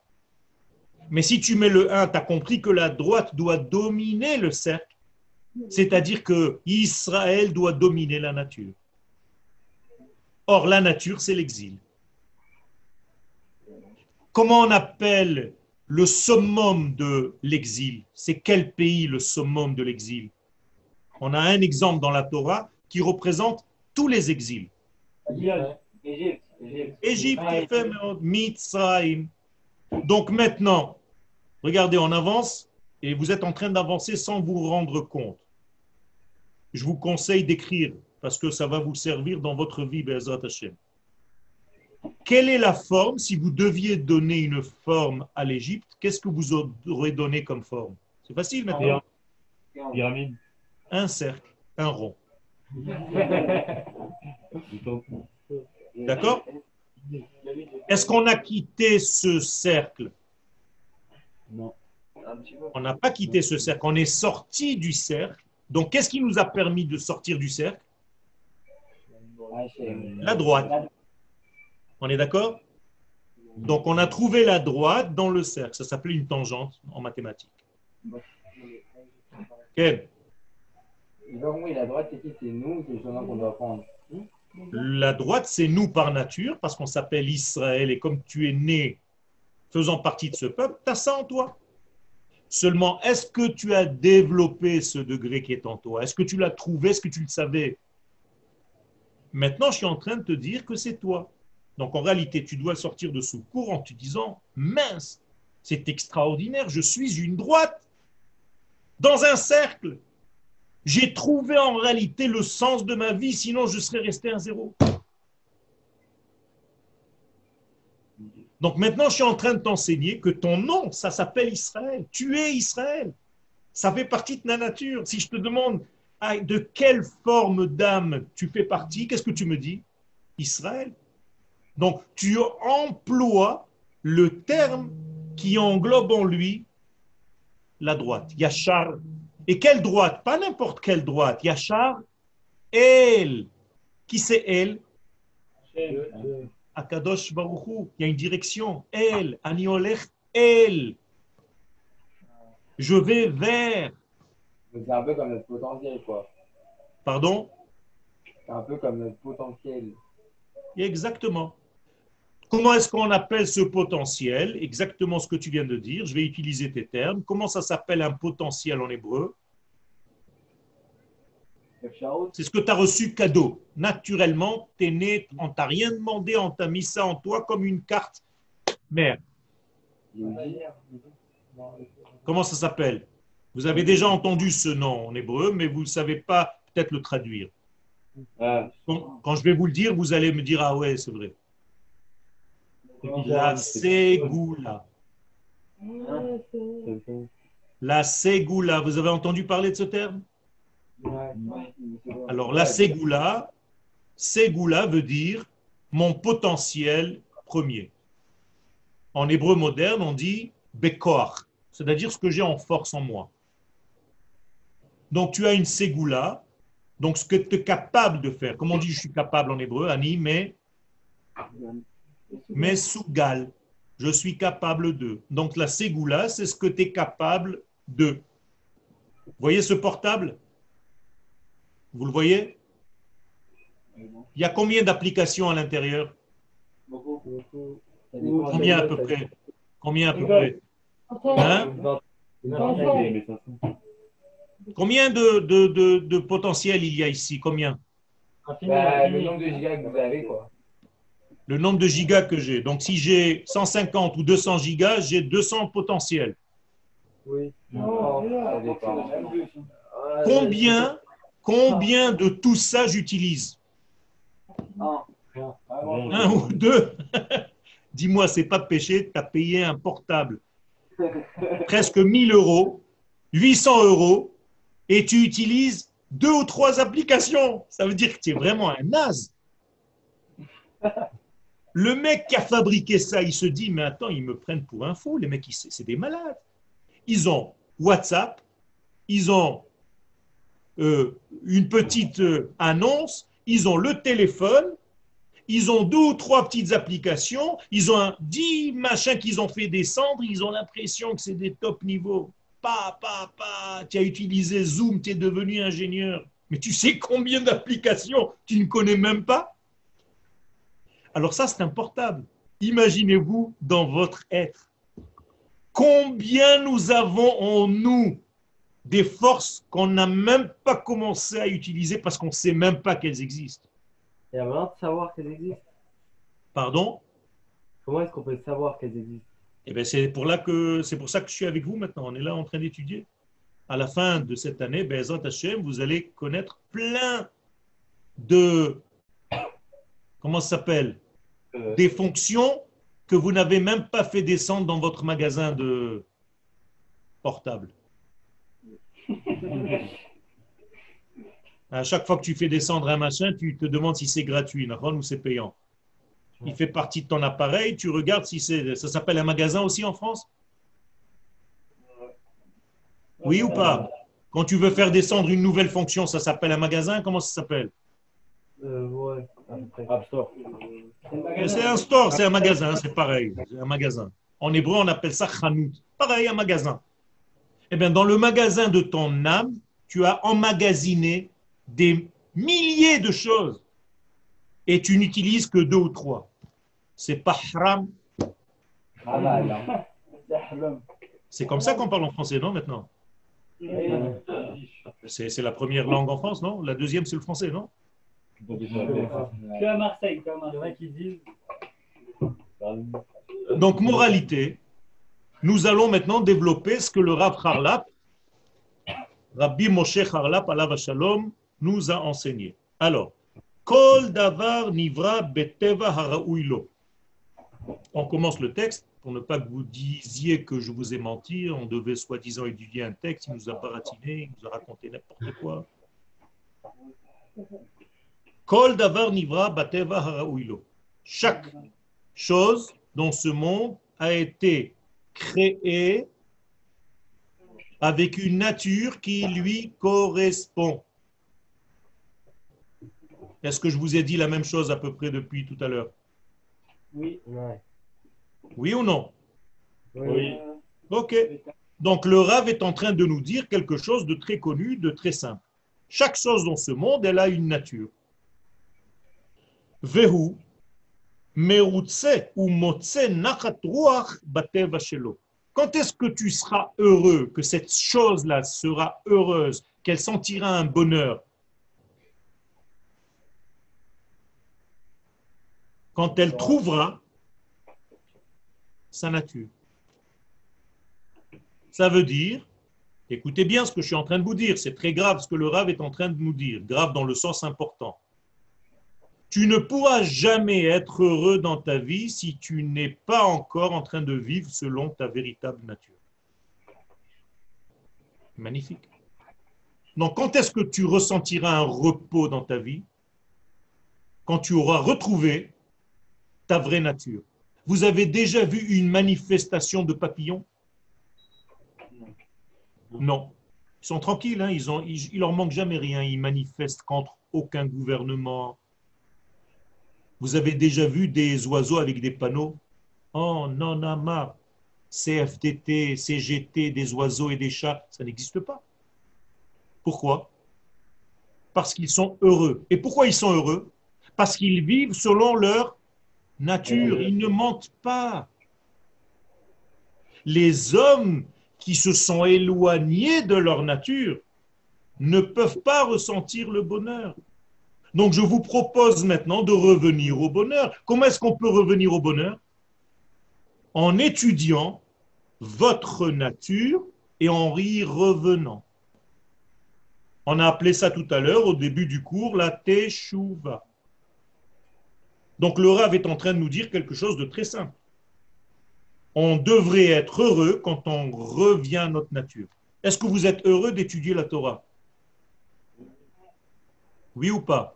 Mais si tu mets le 1, tu as compris que la droite doit dominer le cercle. C'est-à-dire que Israël doit dominer la nature. Or, la nature, c'est l'exil. Comment on appelle le summum de l'exil? C'est quel pays le summum de l'exil? On a un exemple dans la Torah qui représente tous les exils. Égypte. Égypte, Mitzrayim. Donc maintenant, regardez, on avance et vous êtes en train d'avancer sans vous rendre compte. Je vous conseille d'écrire parce que ça va vous servir dans votre vie, Be'ezrat Hashem. Quelle est la forme, si vous deviez donner une forme à l'Égypte, qu'est-ce que vous aurez donné comme forme? C'est facile maintenant. Pyramide. Un cercle, un rond. D'accord? Est-ce qu'on a quitté ce cercle? Non. On n'a pas quitté ce cercle, on est sorti du cercle. Donc, qu'est-ce qui nous a permis de sortir du cercle? La droite. On est d'accord? Donc, on a trouvé la droite dans le cercle. Ça s'appelle une tangente en mathématiques. Quel Donc oui, la droite, c'est qui? C'est nous, c'est le chemin qu'on doit prendre. La droite, c'est nous par nature, parce qu'on s'appelle Israël, et comme tu es né faisant partie de ce peuple, tu as ça en toi. Seulement, est-ce que tu as développé ce degré qui est en toi? Est-ce que tu l'as trouvé? Est-ce que tu le savais? Maintenant, je suis en train de te dire que c'est toi. Donc, en réalité, tu dois sortir de ce cours en te disant, mince, c'est extraordinaire, je suis une droite dans un cercle. J'ai trouvé en réalité le sens de ma vie, sinon je serais resté un zéro. Donc maintenant, je suis en train de t'enseigner que ton nom, ça s'appelle Israël. Tu es Israël. Ça fait partie de ta nature. Si je te demande ah, de quelle forme d'âme tu fais partie, qu'est-ce que tu me dis? Israël. Donc tu emploies le terme qui englobe en lui la droite. Yachar et quelle droite? Pas n'importe quelle droite. Yachar, elle. Qui c'est elle Akadosh Baruchou. Il y a une direction. Elle. Aniolech, elle. Je vais vers. C'est un peu comme notre potentiel, quoi. Pardon? C'est un peu comme notre potentiel. Exactement. Comment est-ce qu'on appelle ce potentiel? Exactement ce que tu viens de dire. Je vais utiliser tes termes. Comment ça s'appelle un potentiel en hébreu? C'est ce que tu as reçu cadeau. Naturellement, tu es né, on t'a rien demandé, on t'a mis ça en toi comme une carte mère. Comment ça s'appelle? Vous avez déjà entendu ce nom en hébreu, mais vous ne savez pas peut-être le traduire. Quand je vais vous le dire, vous allez me dire, ah ouais, c'est vrai. La Ségoula. La Ségoula. Vous avez entendu parler de ce terme? Alors, la Ségoula, Ségoula veut dire mon potentiel premier. En hébreu moderne, on dit Bekor, c'est-à-dire ce que j'ai en force en moi. Donc, tu as une Ségoula, donc ce que tu es capable de faire. Comment on dit je suis capable en hébreu Ani, mais mais sougal, je suis capable de. Donc la ségoula, c'est ce que tu es capable de. Vous voyez ce portable? Vous le voyez? Il y a combien d'applications à l'intérieur? Combien à peu près? Combien à peu près? Hein? Combien de, de, potentiel il y a ici? Combien? Bah, le nombre de gigas que vous avez, quoi. Le nombre de gigas que j'ai. Donc si j'ai 150 ou 200 gigas, j'ai 200 potentiels. Oui. Non, ça dépend. Combien, combien de tout ça j'utilise. Un ou deux Dis-moi, c'est pas péché, tu as payé un portable presque 1000 euros, 800 euros, et tu utilises deux ou trois applications. Ça veut dire que tu es vraiment un naze. Le mec qui a fabriqué ça, il se dit, mais attends, ils me prennent pour un fou. Les mecs, c'est des malades. Ils ont WhatsApp, ils ont euh, une petite euh, annonce, ils ont le téléphone, ils ont deux ou trois petites applications, ils ont dix machins qu'ils ont fait descendre, ils ont l'impression que c'est des top niveaux. Pa, pa, pa, tu as utilisé Zoom, tu es devenu ingénieur. Mais tu sais combien d'applications tu ne connais même pas? Alors ça, c'est un portable. Imaginez-vous dans votre être. Combien nous avons en nous des forces qu'on n'a même pas commencé à utiliser parce qu'on ne sait même pas qu'elles existent. Il y a vraiment de savoir qu'elles existent. Pardon? Comment est-ce qu'on peut savoir qu'elles existent? Eh bien, c'est pour, là que, c'est pour ça que je suis avec vous maintenant. On est là en train d'étudier. À la fin de cette année, Bezat Hashem, vous allez connaître plein de. Comment ça s'appelle? Des fonctions que vous n'avez même pas fait descendre dans votre magasin de portable. À chaque fois que tu fais descendre un machin, tu te demandes si c'est gratuit, ou c'est payant. Il fait partie de ton appareil, tu regardes si c'est. Ça s'appelle un magasin aussi en France? Oui ou pas? Quand tu veux faire descendre une nouvelle fonction, ça s'appelle un magasin? Comment ça s'appelle? Euh. App Store. C'est un store, c'est un magasin, c'est pareil. C'est un magasin. En hébreu, on appelle ça chanout. Pareil, un magasin. Eh bien, dans le magasin de ton âme, tu as emmagasiné des milliers de choses et tu n'utilises que deux ou trois. C'est pas haram. C'est comme ça qu'on parle en français, non, maintenant? C'est la première langue en France, non? La deuxième, c'est le français, non? Suis à Marseille, comme Il y en a qui disent. Donc, moralité, nous allons maintenant développer ce que le Rav Harlap, Rabbi Moshe Harlap, alav shalom, nous a enseigné. Alors, Kol davar nivra beteva haraouilo. On commence le texte pour ne pas que vous disiez que je vous ai menti. On devait soi-disant étudier un texte, il nous a baratiné, il nous a raconté n'importe quoi. Kol davar nivra beteva haraouilo. Chaque chose dans ce monde a été créée avec une nature qui lui correspond. Est-ce que je vous ai dit la même chose à peu près depuis tout à l'heure? Oui. Oui ou non? Oui. Ok. Donc le Rav est en train de nous dire quelque chose de très connu, de très simple. Chaque chose dans ce monde, elle a une nature. Vehu. Quand est-ce que tu seras heureux, que cette chose-là sera heureuse, qu'elle sentira un bonheur? Quand elle trouvera sa nature. Ça veut dire, écoutez bien ce que je suis en train de vous dire, c'est très grave ce que le Rav est en train de nous dire, grave dans le sens important. Tu ne pourras jamais être heureux dans ta vie si tu n'es pas encore en train de vivre selon ta véritable nature. Magnifique. Donc quand est-ce que tu ressentiras un repos dans ta vie? Quand tu auras retrouvé ta vraie nature. Vous avez déjà vu une manifestation de papillons? Non. Ils sont tranquilles, hein, ils ont, ils, il leur manque jamais rien. Ils manifestent contre aucun gouvernement. Vous avez déjà vu des oiseaux avec des panneaux? Oh, non, non, marre. CFTT, CGT, des oiseaux et des chats, ça n'existe pas. Pourquoi? Parce qu'ils sont heureux. Et pourquoi ils sont heureux? Parce qu'ils vivent selon leur nature. Ils ne mentent pas. Les hommes qui se sont éloignés de leur nature, ne peuvent pas ressentir le bonheur. Donc je vous propose maintenant de revenir au bonheur. Comment est-ce qu'on peut revenir au bonheur? En étudiant votre nature et en y revenant. On a appelé ça tout à l'heure, au début du cours, la teshuva. Donc le Rav est en train de nous dire quelque chose de très simple. On devrait être heureux quand on revient à notre nature. Est-ce que vous êtes heureux d'étudier la Torah? Oui ou pas?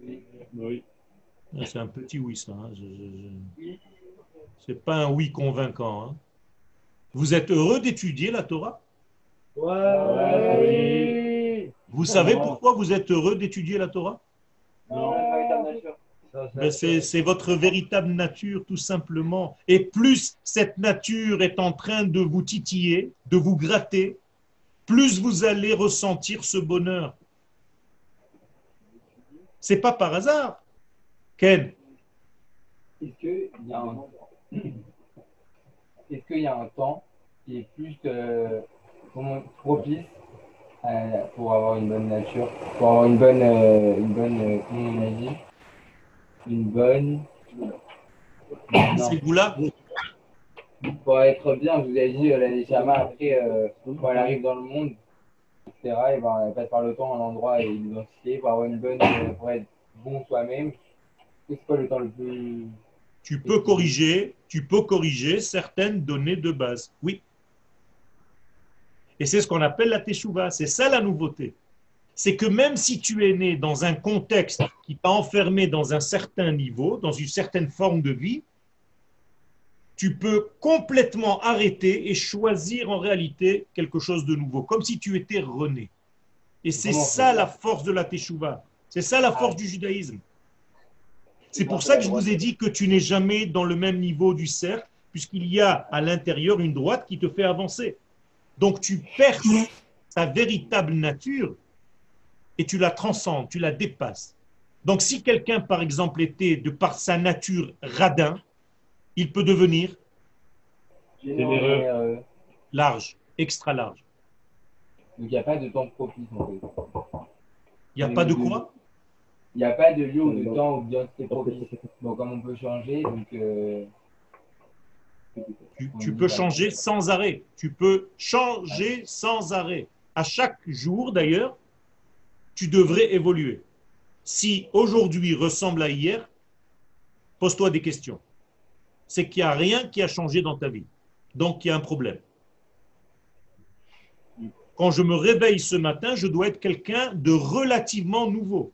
Oui. C'est un petit oui, ça. Hein. C'est pas un oui convaincant. Hein. Vous êtes heureux d'étudier la Torah? Ouais. Vous savez pourquoi vous êtes heureux d'étudier la Torah? Ben, c'est votre véritable nature, tout simplement. Et plus cette nature est en train de vous titiller, de vous gratter, plus vous allez ressentir ce bonheur. C'est pas par hasard. Ken Est-ce qu'il y, a un... Est y a un temps qui est plus euh, propice euh, pour avoir une bonne nature, pour avoir une bonne, euh, une bonne euh, comment on a dit? Une bonne. C'est goût-là Pour être bien, vous ai dit, la Neshama, après, euh, quand elle arrive dans le monde, et ben, par le temps, un endroit et une identité pour avoir une bonne. Euh, pour être bon soi-même. C'est quoi le temps le plus. Tu peux corriger, tu peux corriger certaines données de base. Oui. Et c'est ce qu'on appelle la teshuva. C'est ça la nouveauté c'est que même si tu es né dans un contexte qui t'a enfermé dans un certain niveau, dans une certaine forme de vie, tu peux complètement arrêter et choisir en réalité quelque chose de nouveau, comme si tu étais rené. Et c'est ça la force de la Teshuvah. C'est ça la force du judaïsme. C'est pour ça que je vous ai dit que tu n'es jamais dans le même niveau du cercle, puisqu'il y a à l'intérieur une droite qui te fait avancer. Donc tu perds ta véritable nature et tu la transcendes, tu la dépasses. Donc si quelqu'un, par exemple, était de par sa nature radin, il peut devenir euh, large, extra large. Donc il n'y a pas de temps propice Il n'y a pas de quoi? Il n'y a pas de lieu ou de temps où bien c'est propice. Donc comme on peut changer, donc... Euh, tu, tu peux changer sans arrêt. Tu peux changer sans arrêt. À chaque jour, d'ailleurs, tu devrais évoluer. Si aujourd'hui ressemble à hier, pose-toi des questions. C'est qu'il n'y a rien qui a changé dans ta vie. Donc il y a un problème. Quand je me réveille ce matin, je dois être quelqu'un de relativement nouveau.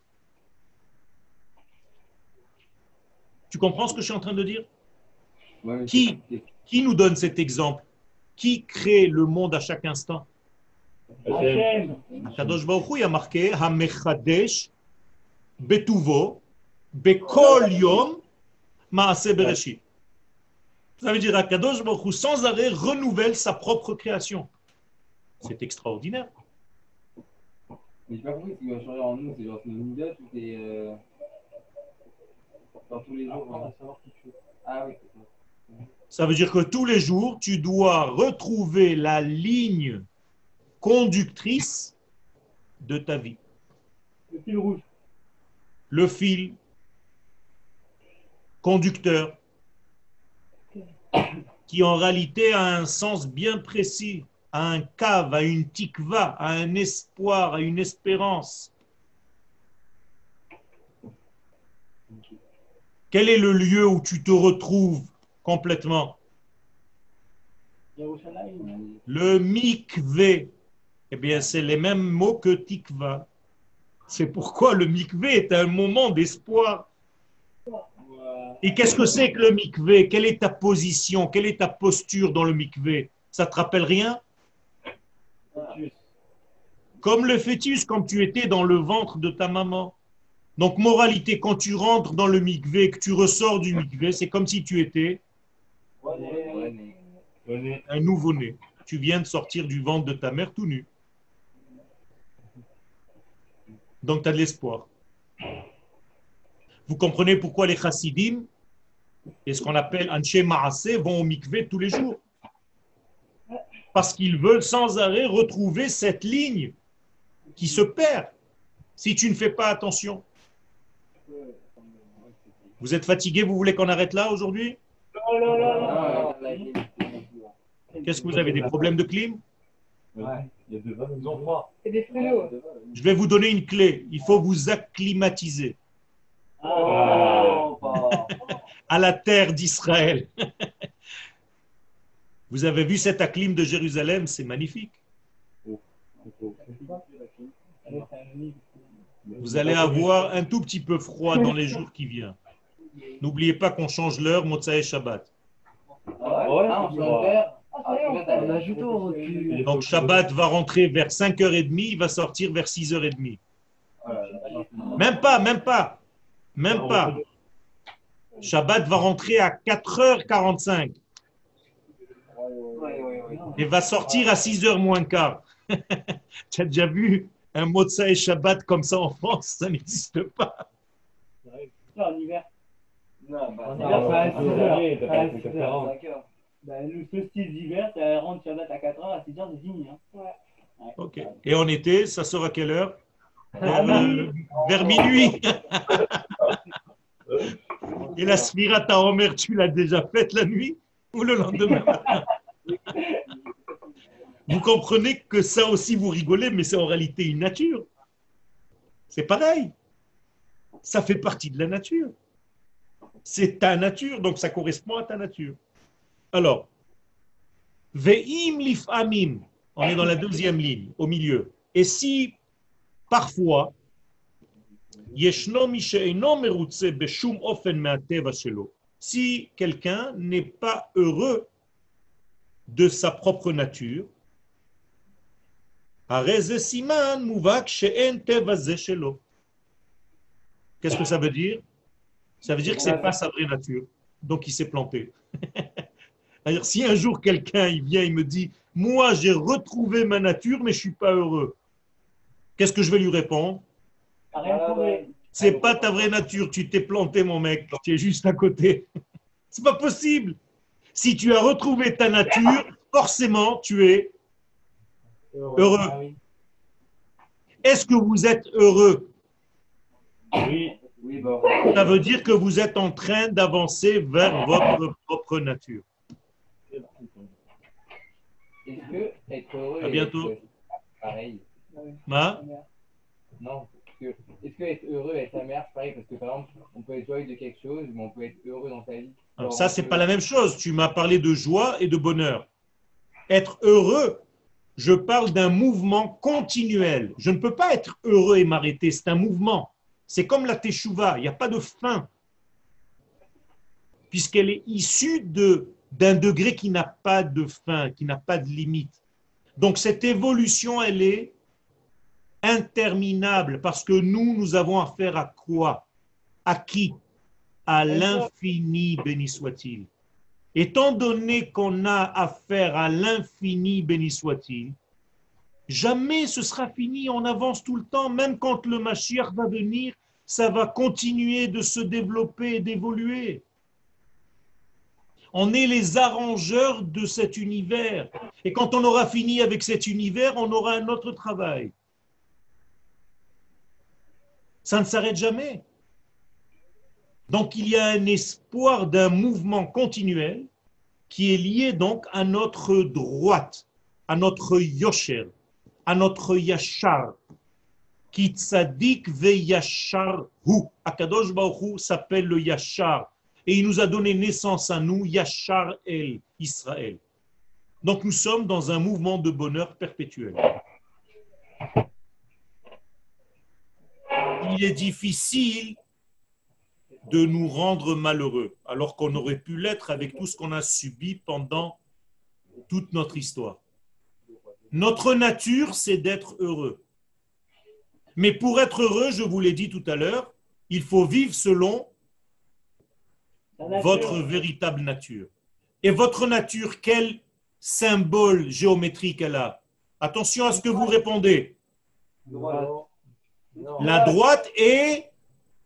Tu comprends ce que je suis en train de dire? Qui, qui nous donne cet exemple? Qui crée le monde à chaque instant? Kadosh Baruch Hu, il a marqué Hamechadesh Betuvo Bekol Yom Maase Bereshit. Ça veut dire Kadosh Baruch Hu, sans arrêt, renouvelle sa propre création. C'est extraordinaire. Mais je pas pourquoi ce qui va changer en nous, c'est genre nos midot ou c'est. Euh... Dans tous les jours, on va savoir quelque chose. Ah oui, c'est ça. Ça veut dire que tous les jours, tu dois retrouver la ligne conductrice de ta vie. Le fil rouge. Le fil conducteur qui en réalité a un sens bien précis, a un cave, a une tikva, a un espoir, a une espérance. Quel est le lieu où tu te retrouves complètement? Le mikvé, eh bien, c'est les mêmes mots que tikva. C'est pourquoi le mikvé est un moment d'espoir. Et qu'est-ce que c'est que le mikvé? Quelle est ta position? Quelle est ta posture dans le mikvé? Ça te rappelle rien? Comme le fœtus, quand tu étais dans le ventre de ta maman. Donc, moralité, quand tu rentres dans le mikvé, que tu ressors du mikvé, c'est comme si tu étais un nouveau-né. Tu viens de sortir du ventre de ta mère tout nu. Donc tu as de l'espoir. Vous comprenez pourquoi les chassidim et ce qu'on appelle Anche Maase vont au mikvé tous les jours. Parce qu'ils veulent sans arrêt retrouver cette ligne qui se perd. Si tu ne fais pas attention. Vous êtes fatigué, vous voulez qu'on arrête là aujourd'hui? Qu'est-ce que vous avez Des problèmes de clim? Je vais vous donner une clé. Il faut vous acclimatiser à la terre d'Israël. Vous avez vu cet acclim de Jérusalem, c'est magnifique. Vous allez avoir un tout petit peu froid dans les jours qui viennent. N'oubliez pas qu'on change l'heure, Motsa et Shabbat. Donc Shabbat va rentrer vers 5h30, il va sortir vers 6h30. Même pas, même pas. Même pas. Shabbat va rentrer à 4h45 et va sortir à 6h moins quart. tu as déjà vu un Motsa et Shabbat comme ça en France? Ça n'existe pas. Non, en hiver. Non, bah, En non, d'accord. reste- Ben, le solstice d'hiver, ça rentre Shabbat à 4h, à 6h, c'est fini. Hein. Ouais. Ok. Et en été, ça sort à quelle heure? Vers, euh, vers minuit. Et la Smirata Omer, tu l'as déjà faite la nuit ou le lendemain Vous comprenez que ça aussi vous rigolez, mais c'est en réalité une nature. C'est pareil. Ça fait partie de la nature. C'est ta nature, donc ça correspond à ta nature. Alors, Ve'im lif'amim, on est dans la deuxième ligne, au milieu. Et si parfois, si quelqu'un n'est pas heureux de sa propre nature, Qu'est-ce que ça veut dire? Ça veut dire que ce n'est pas sa vraie nature. Donc il s'est planté. Si un jour quelqu'un vient et me dit Moi, j'ai retrouvé ma nature, mais je ne suis pas heureux, qu'est-ce que je vais lui répondre? C'est pas ta vraie nature, tu t'es planté, mon mec, tu es juste à côté. C'est pas possible. Si tu as retrouvé ta nature, forcément tu es heureux. Ah. Est-ce que vous êtes heureux? Oui. Ça veut dire que vous êtes en train d'avancer vers votre propre nature. Est-ce que être heureux À bientôt. pareil? Ma? Non. Parce que- Est-ce que être heureux et être amer, c'est pareil Parce que par exemple, on peut être joyeux de quelque chose, mais on peut être heureux dans sa vie. Alors ça, c'est pas la même chose. Tu m'as parlé de joie et de bonheur. Être heureux, je parle d'un mouvement continuel. Je ne peux pas être heureux et m'arrêter. C'est un mouvement. C'est comme la teshuva. Il n'y a pas de fin. Puisqu'elle est issue de, d'un degré qui n'a pas de fin, qui n'a pas de limite. Donc cette évolution, elle est interminable parce que nous, nous avons affaire à quoi? À qui? À l'infini, béni soit-il. Étant donné qu'on a affaire à l'infini, béni soit-il, jamais ce sera fini, on avance tout le temps, même quand le Mashiach va venir, ça va continuer de se développer et d'évoluer. On est les arrangeurs de cet univers. Et quand on aura fini avec cet univers, on aura un autre travail. Ça ne s'arrête jamais. Donc il y a un espoir d'un mouvement continuel qui est lié donc à notre droite, à notre yosher, à notre yachar. Qui tzadik ve yachar hu. Akadosh Baruch s'appelle le yachar. Et il nous a donné naissance à nous, yachar el, Israël. Donc nous sommes dans un mouvement de bonheur perpétuel. Il est difficile de nous rendre malheureux, alors qu'on aurait pu l'être avec tout ce qu'on a subi pendant toute notre histoire. Notre nature, c'est d'être heureux. Mais pour être heureux, je vous l'ai dit tout à l'heure, il faut vivre selon votre véritable nature. Et votre nature, quel symbole géométrique elle a? Attention à ce que vous répondez. Non. La droite et,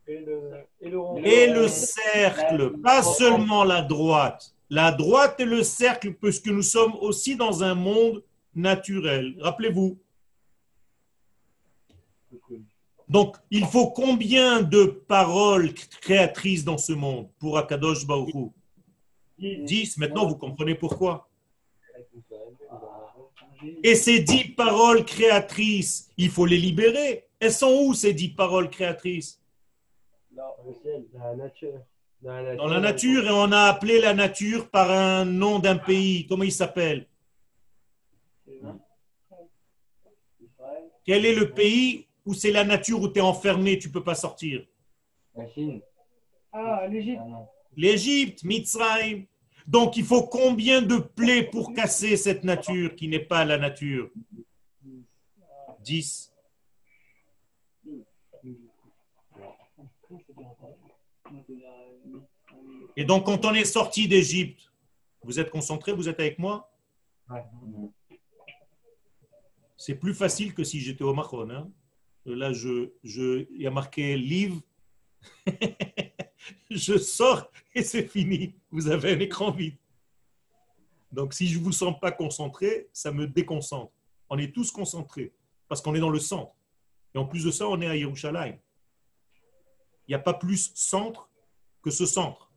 Et le, et le rond. et le cercle, pas seulement la droite. La droite et le cercle, puisque nous sommes aussi dans un monde naturel. Rappelez-vous, Donc, il faut combien de paroles créatrices dans ce monde pour Akadosh Baruch 10. Maintenant, vous comprenez pourquoi? Et ces dix paroles créatrices, il faut les libérer. Elles sont où ces dix paroles créatrices? Dans la nature. Dans la nature, et on a appelé la nature par un nom d'un pays. Comment il s'appelle? Quel est le pays où c'est la nature où tu es enfermé, tu ne peux pas sortir? La Chine. Ah, l'Égypte. L'Égypte, Mitzrayim. Donc il faut combien de plaies pour casser cette nature qui n'est pas la nature? 10. Et donc quand on est sorti d'Égypte, vous êtes concentré, vous êtes avec moi C'est plus facile que si j'étais au Macron. Hein. Là, je, je, il y a marqué livre. je sors et c'est fini. Vous avez un écran vide. Donc, si je ne vous sens pas concentré, ça me déconcentre. On est tous concentrés parce qu'on est dans le centre. Et en plus de ça, on est à Yerushalayim. Il n'y a pas plus centre que ce centre.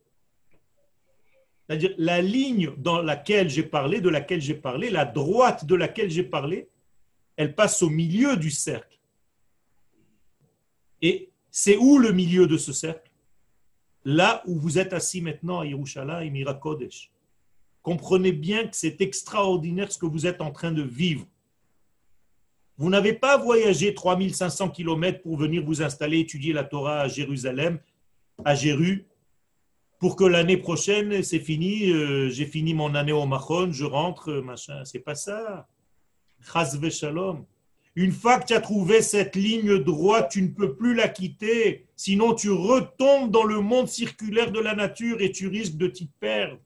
C'est-à-dire la ligne dans laquelle j'ai parlé, de laquelle j'ai parlé, la droite de laquelle j'ai parlé, elle passe au milieu du cercle. Et c'est où le milieu de ce cercle? Là où vous êtes assis maintenant à Yerushalayim, Kodesh. Comprenez bien que c'est extraordinaire ce que vous êtes en train de vivre. Vous n'avez pas voyagé 3500 km pour venir vous installer, étudier la Torah à Jérusalem, à Jéru, pour que l'année prochaine, c'est fini, euh, j'ai fini mon année au Mahon, je rentre, machin. C'est pas ça. Chazve shalom. Une fois que tu as trouvé cette ligne droite, tu ne peux plus la quitter. Sinon, tu retombes dans le monde circulaire de la nature et tu risques de t'y perdre.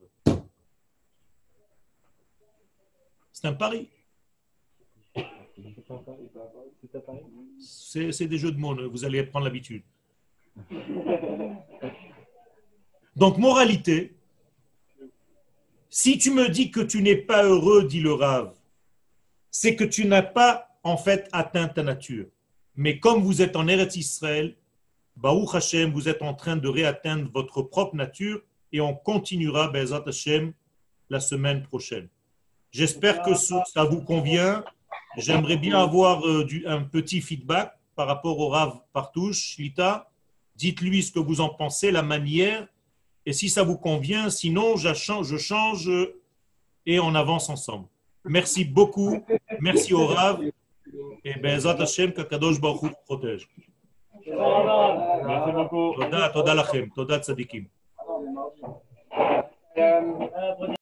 C'est un pari. C'est des jeux de mots, vous allez prendre l'habitude. Donc, moralité, si tu me dis que tu n'es pas heureux, dit le Rave, c'est que tu n'as pas en fait atteint ta nature. Mais comme vous êtes en Eretz Israël, Baruch Hashem, vous êtes en train de réatteindre votre propre nature et on continuera, Bezat Hashem, la semaine prochaine. J'espère que ça vous convient. J'aimerais bien avoir euh, un petit feedback par rapport au Rav Partouche, Shlita. Dites-lui ce que vous en pensez, la manière, et si ça vous convient. Sinon, je change et on avance ensemble. Merci beaucoup. Merci au Rav. Et Bezat Hashem, qu'Akadosh Baruch protège. Merci beaucoup. Toda, toda lachem. Toda tzadikim. Euh,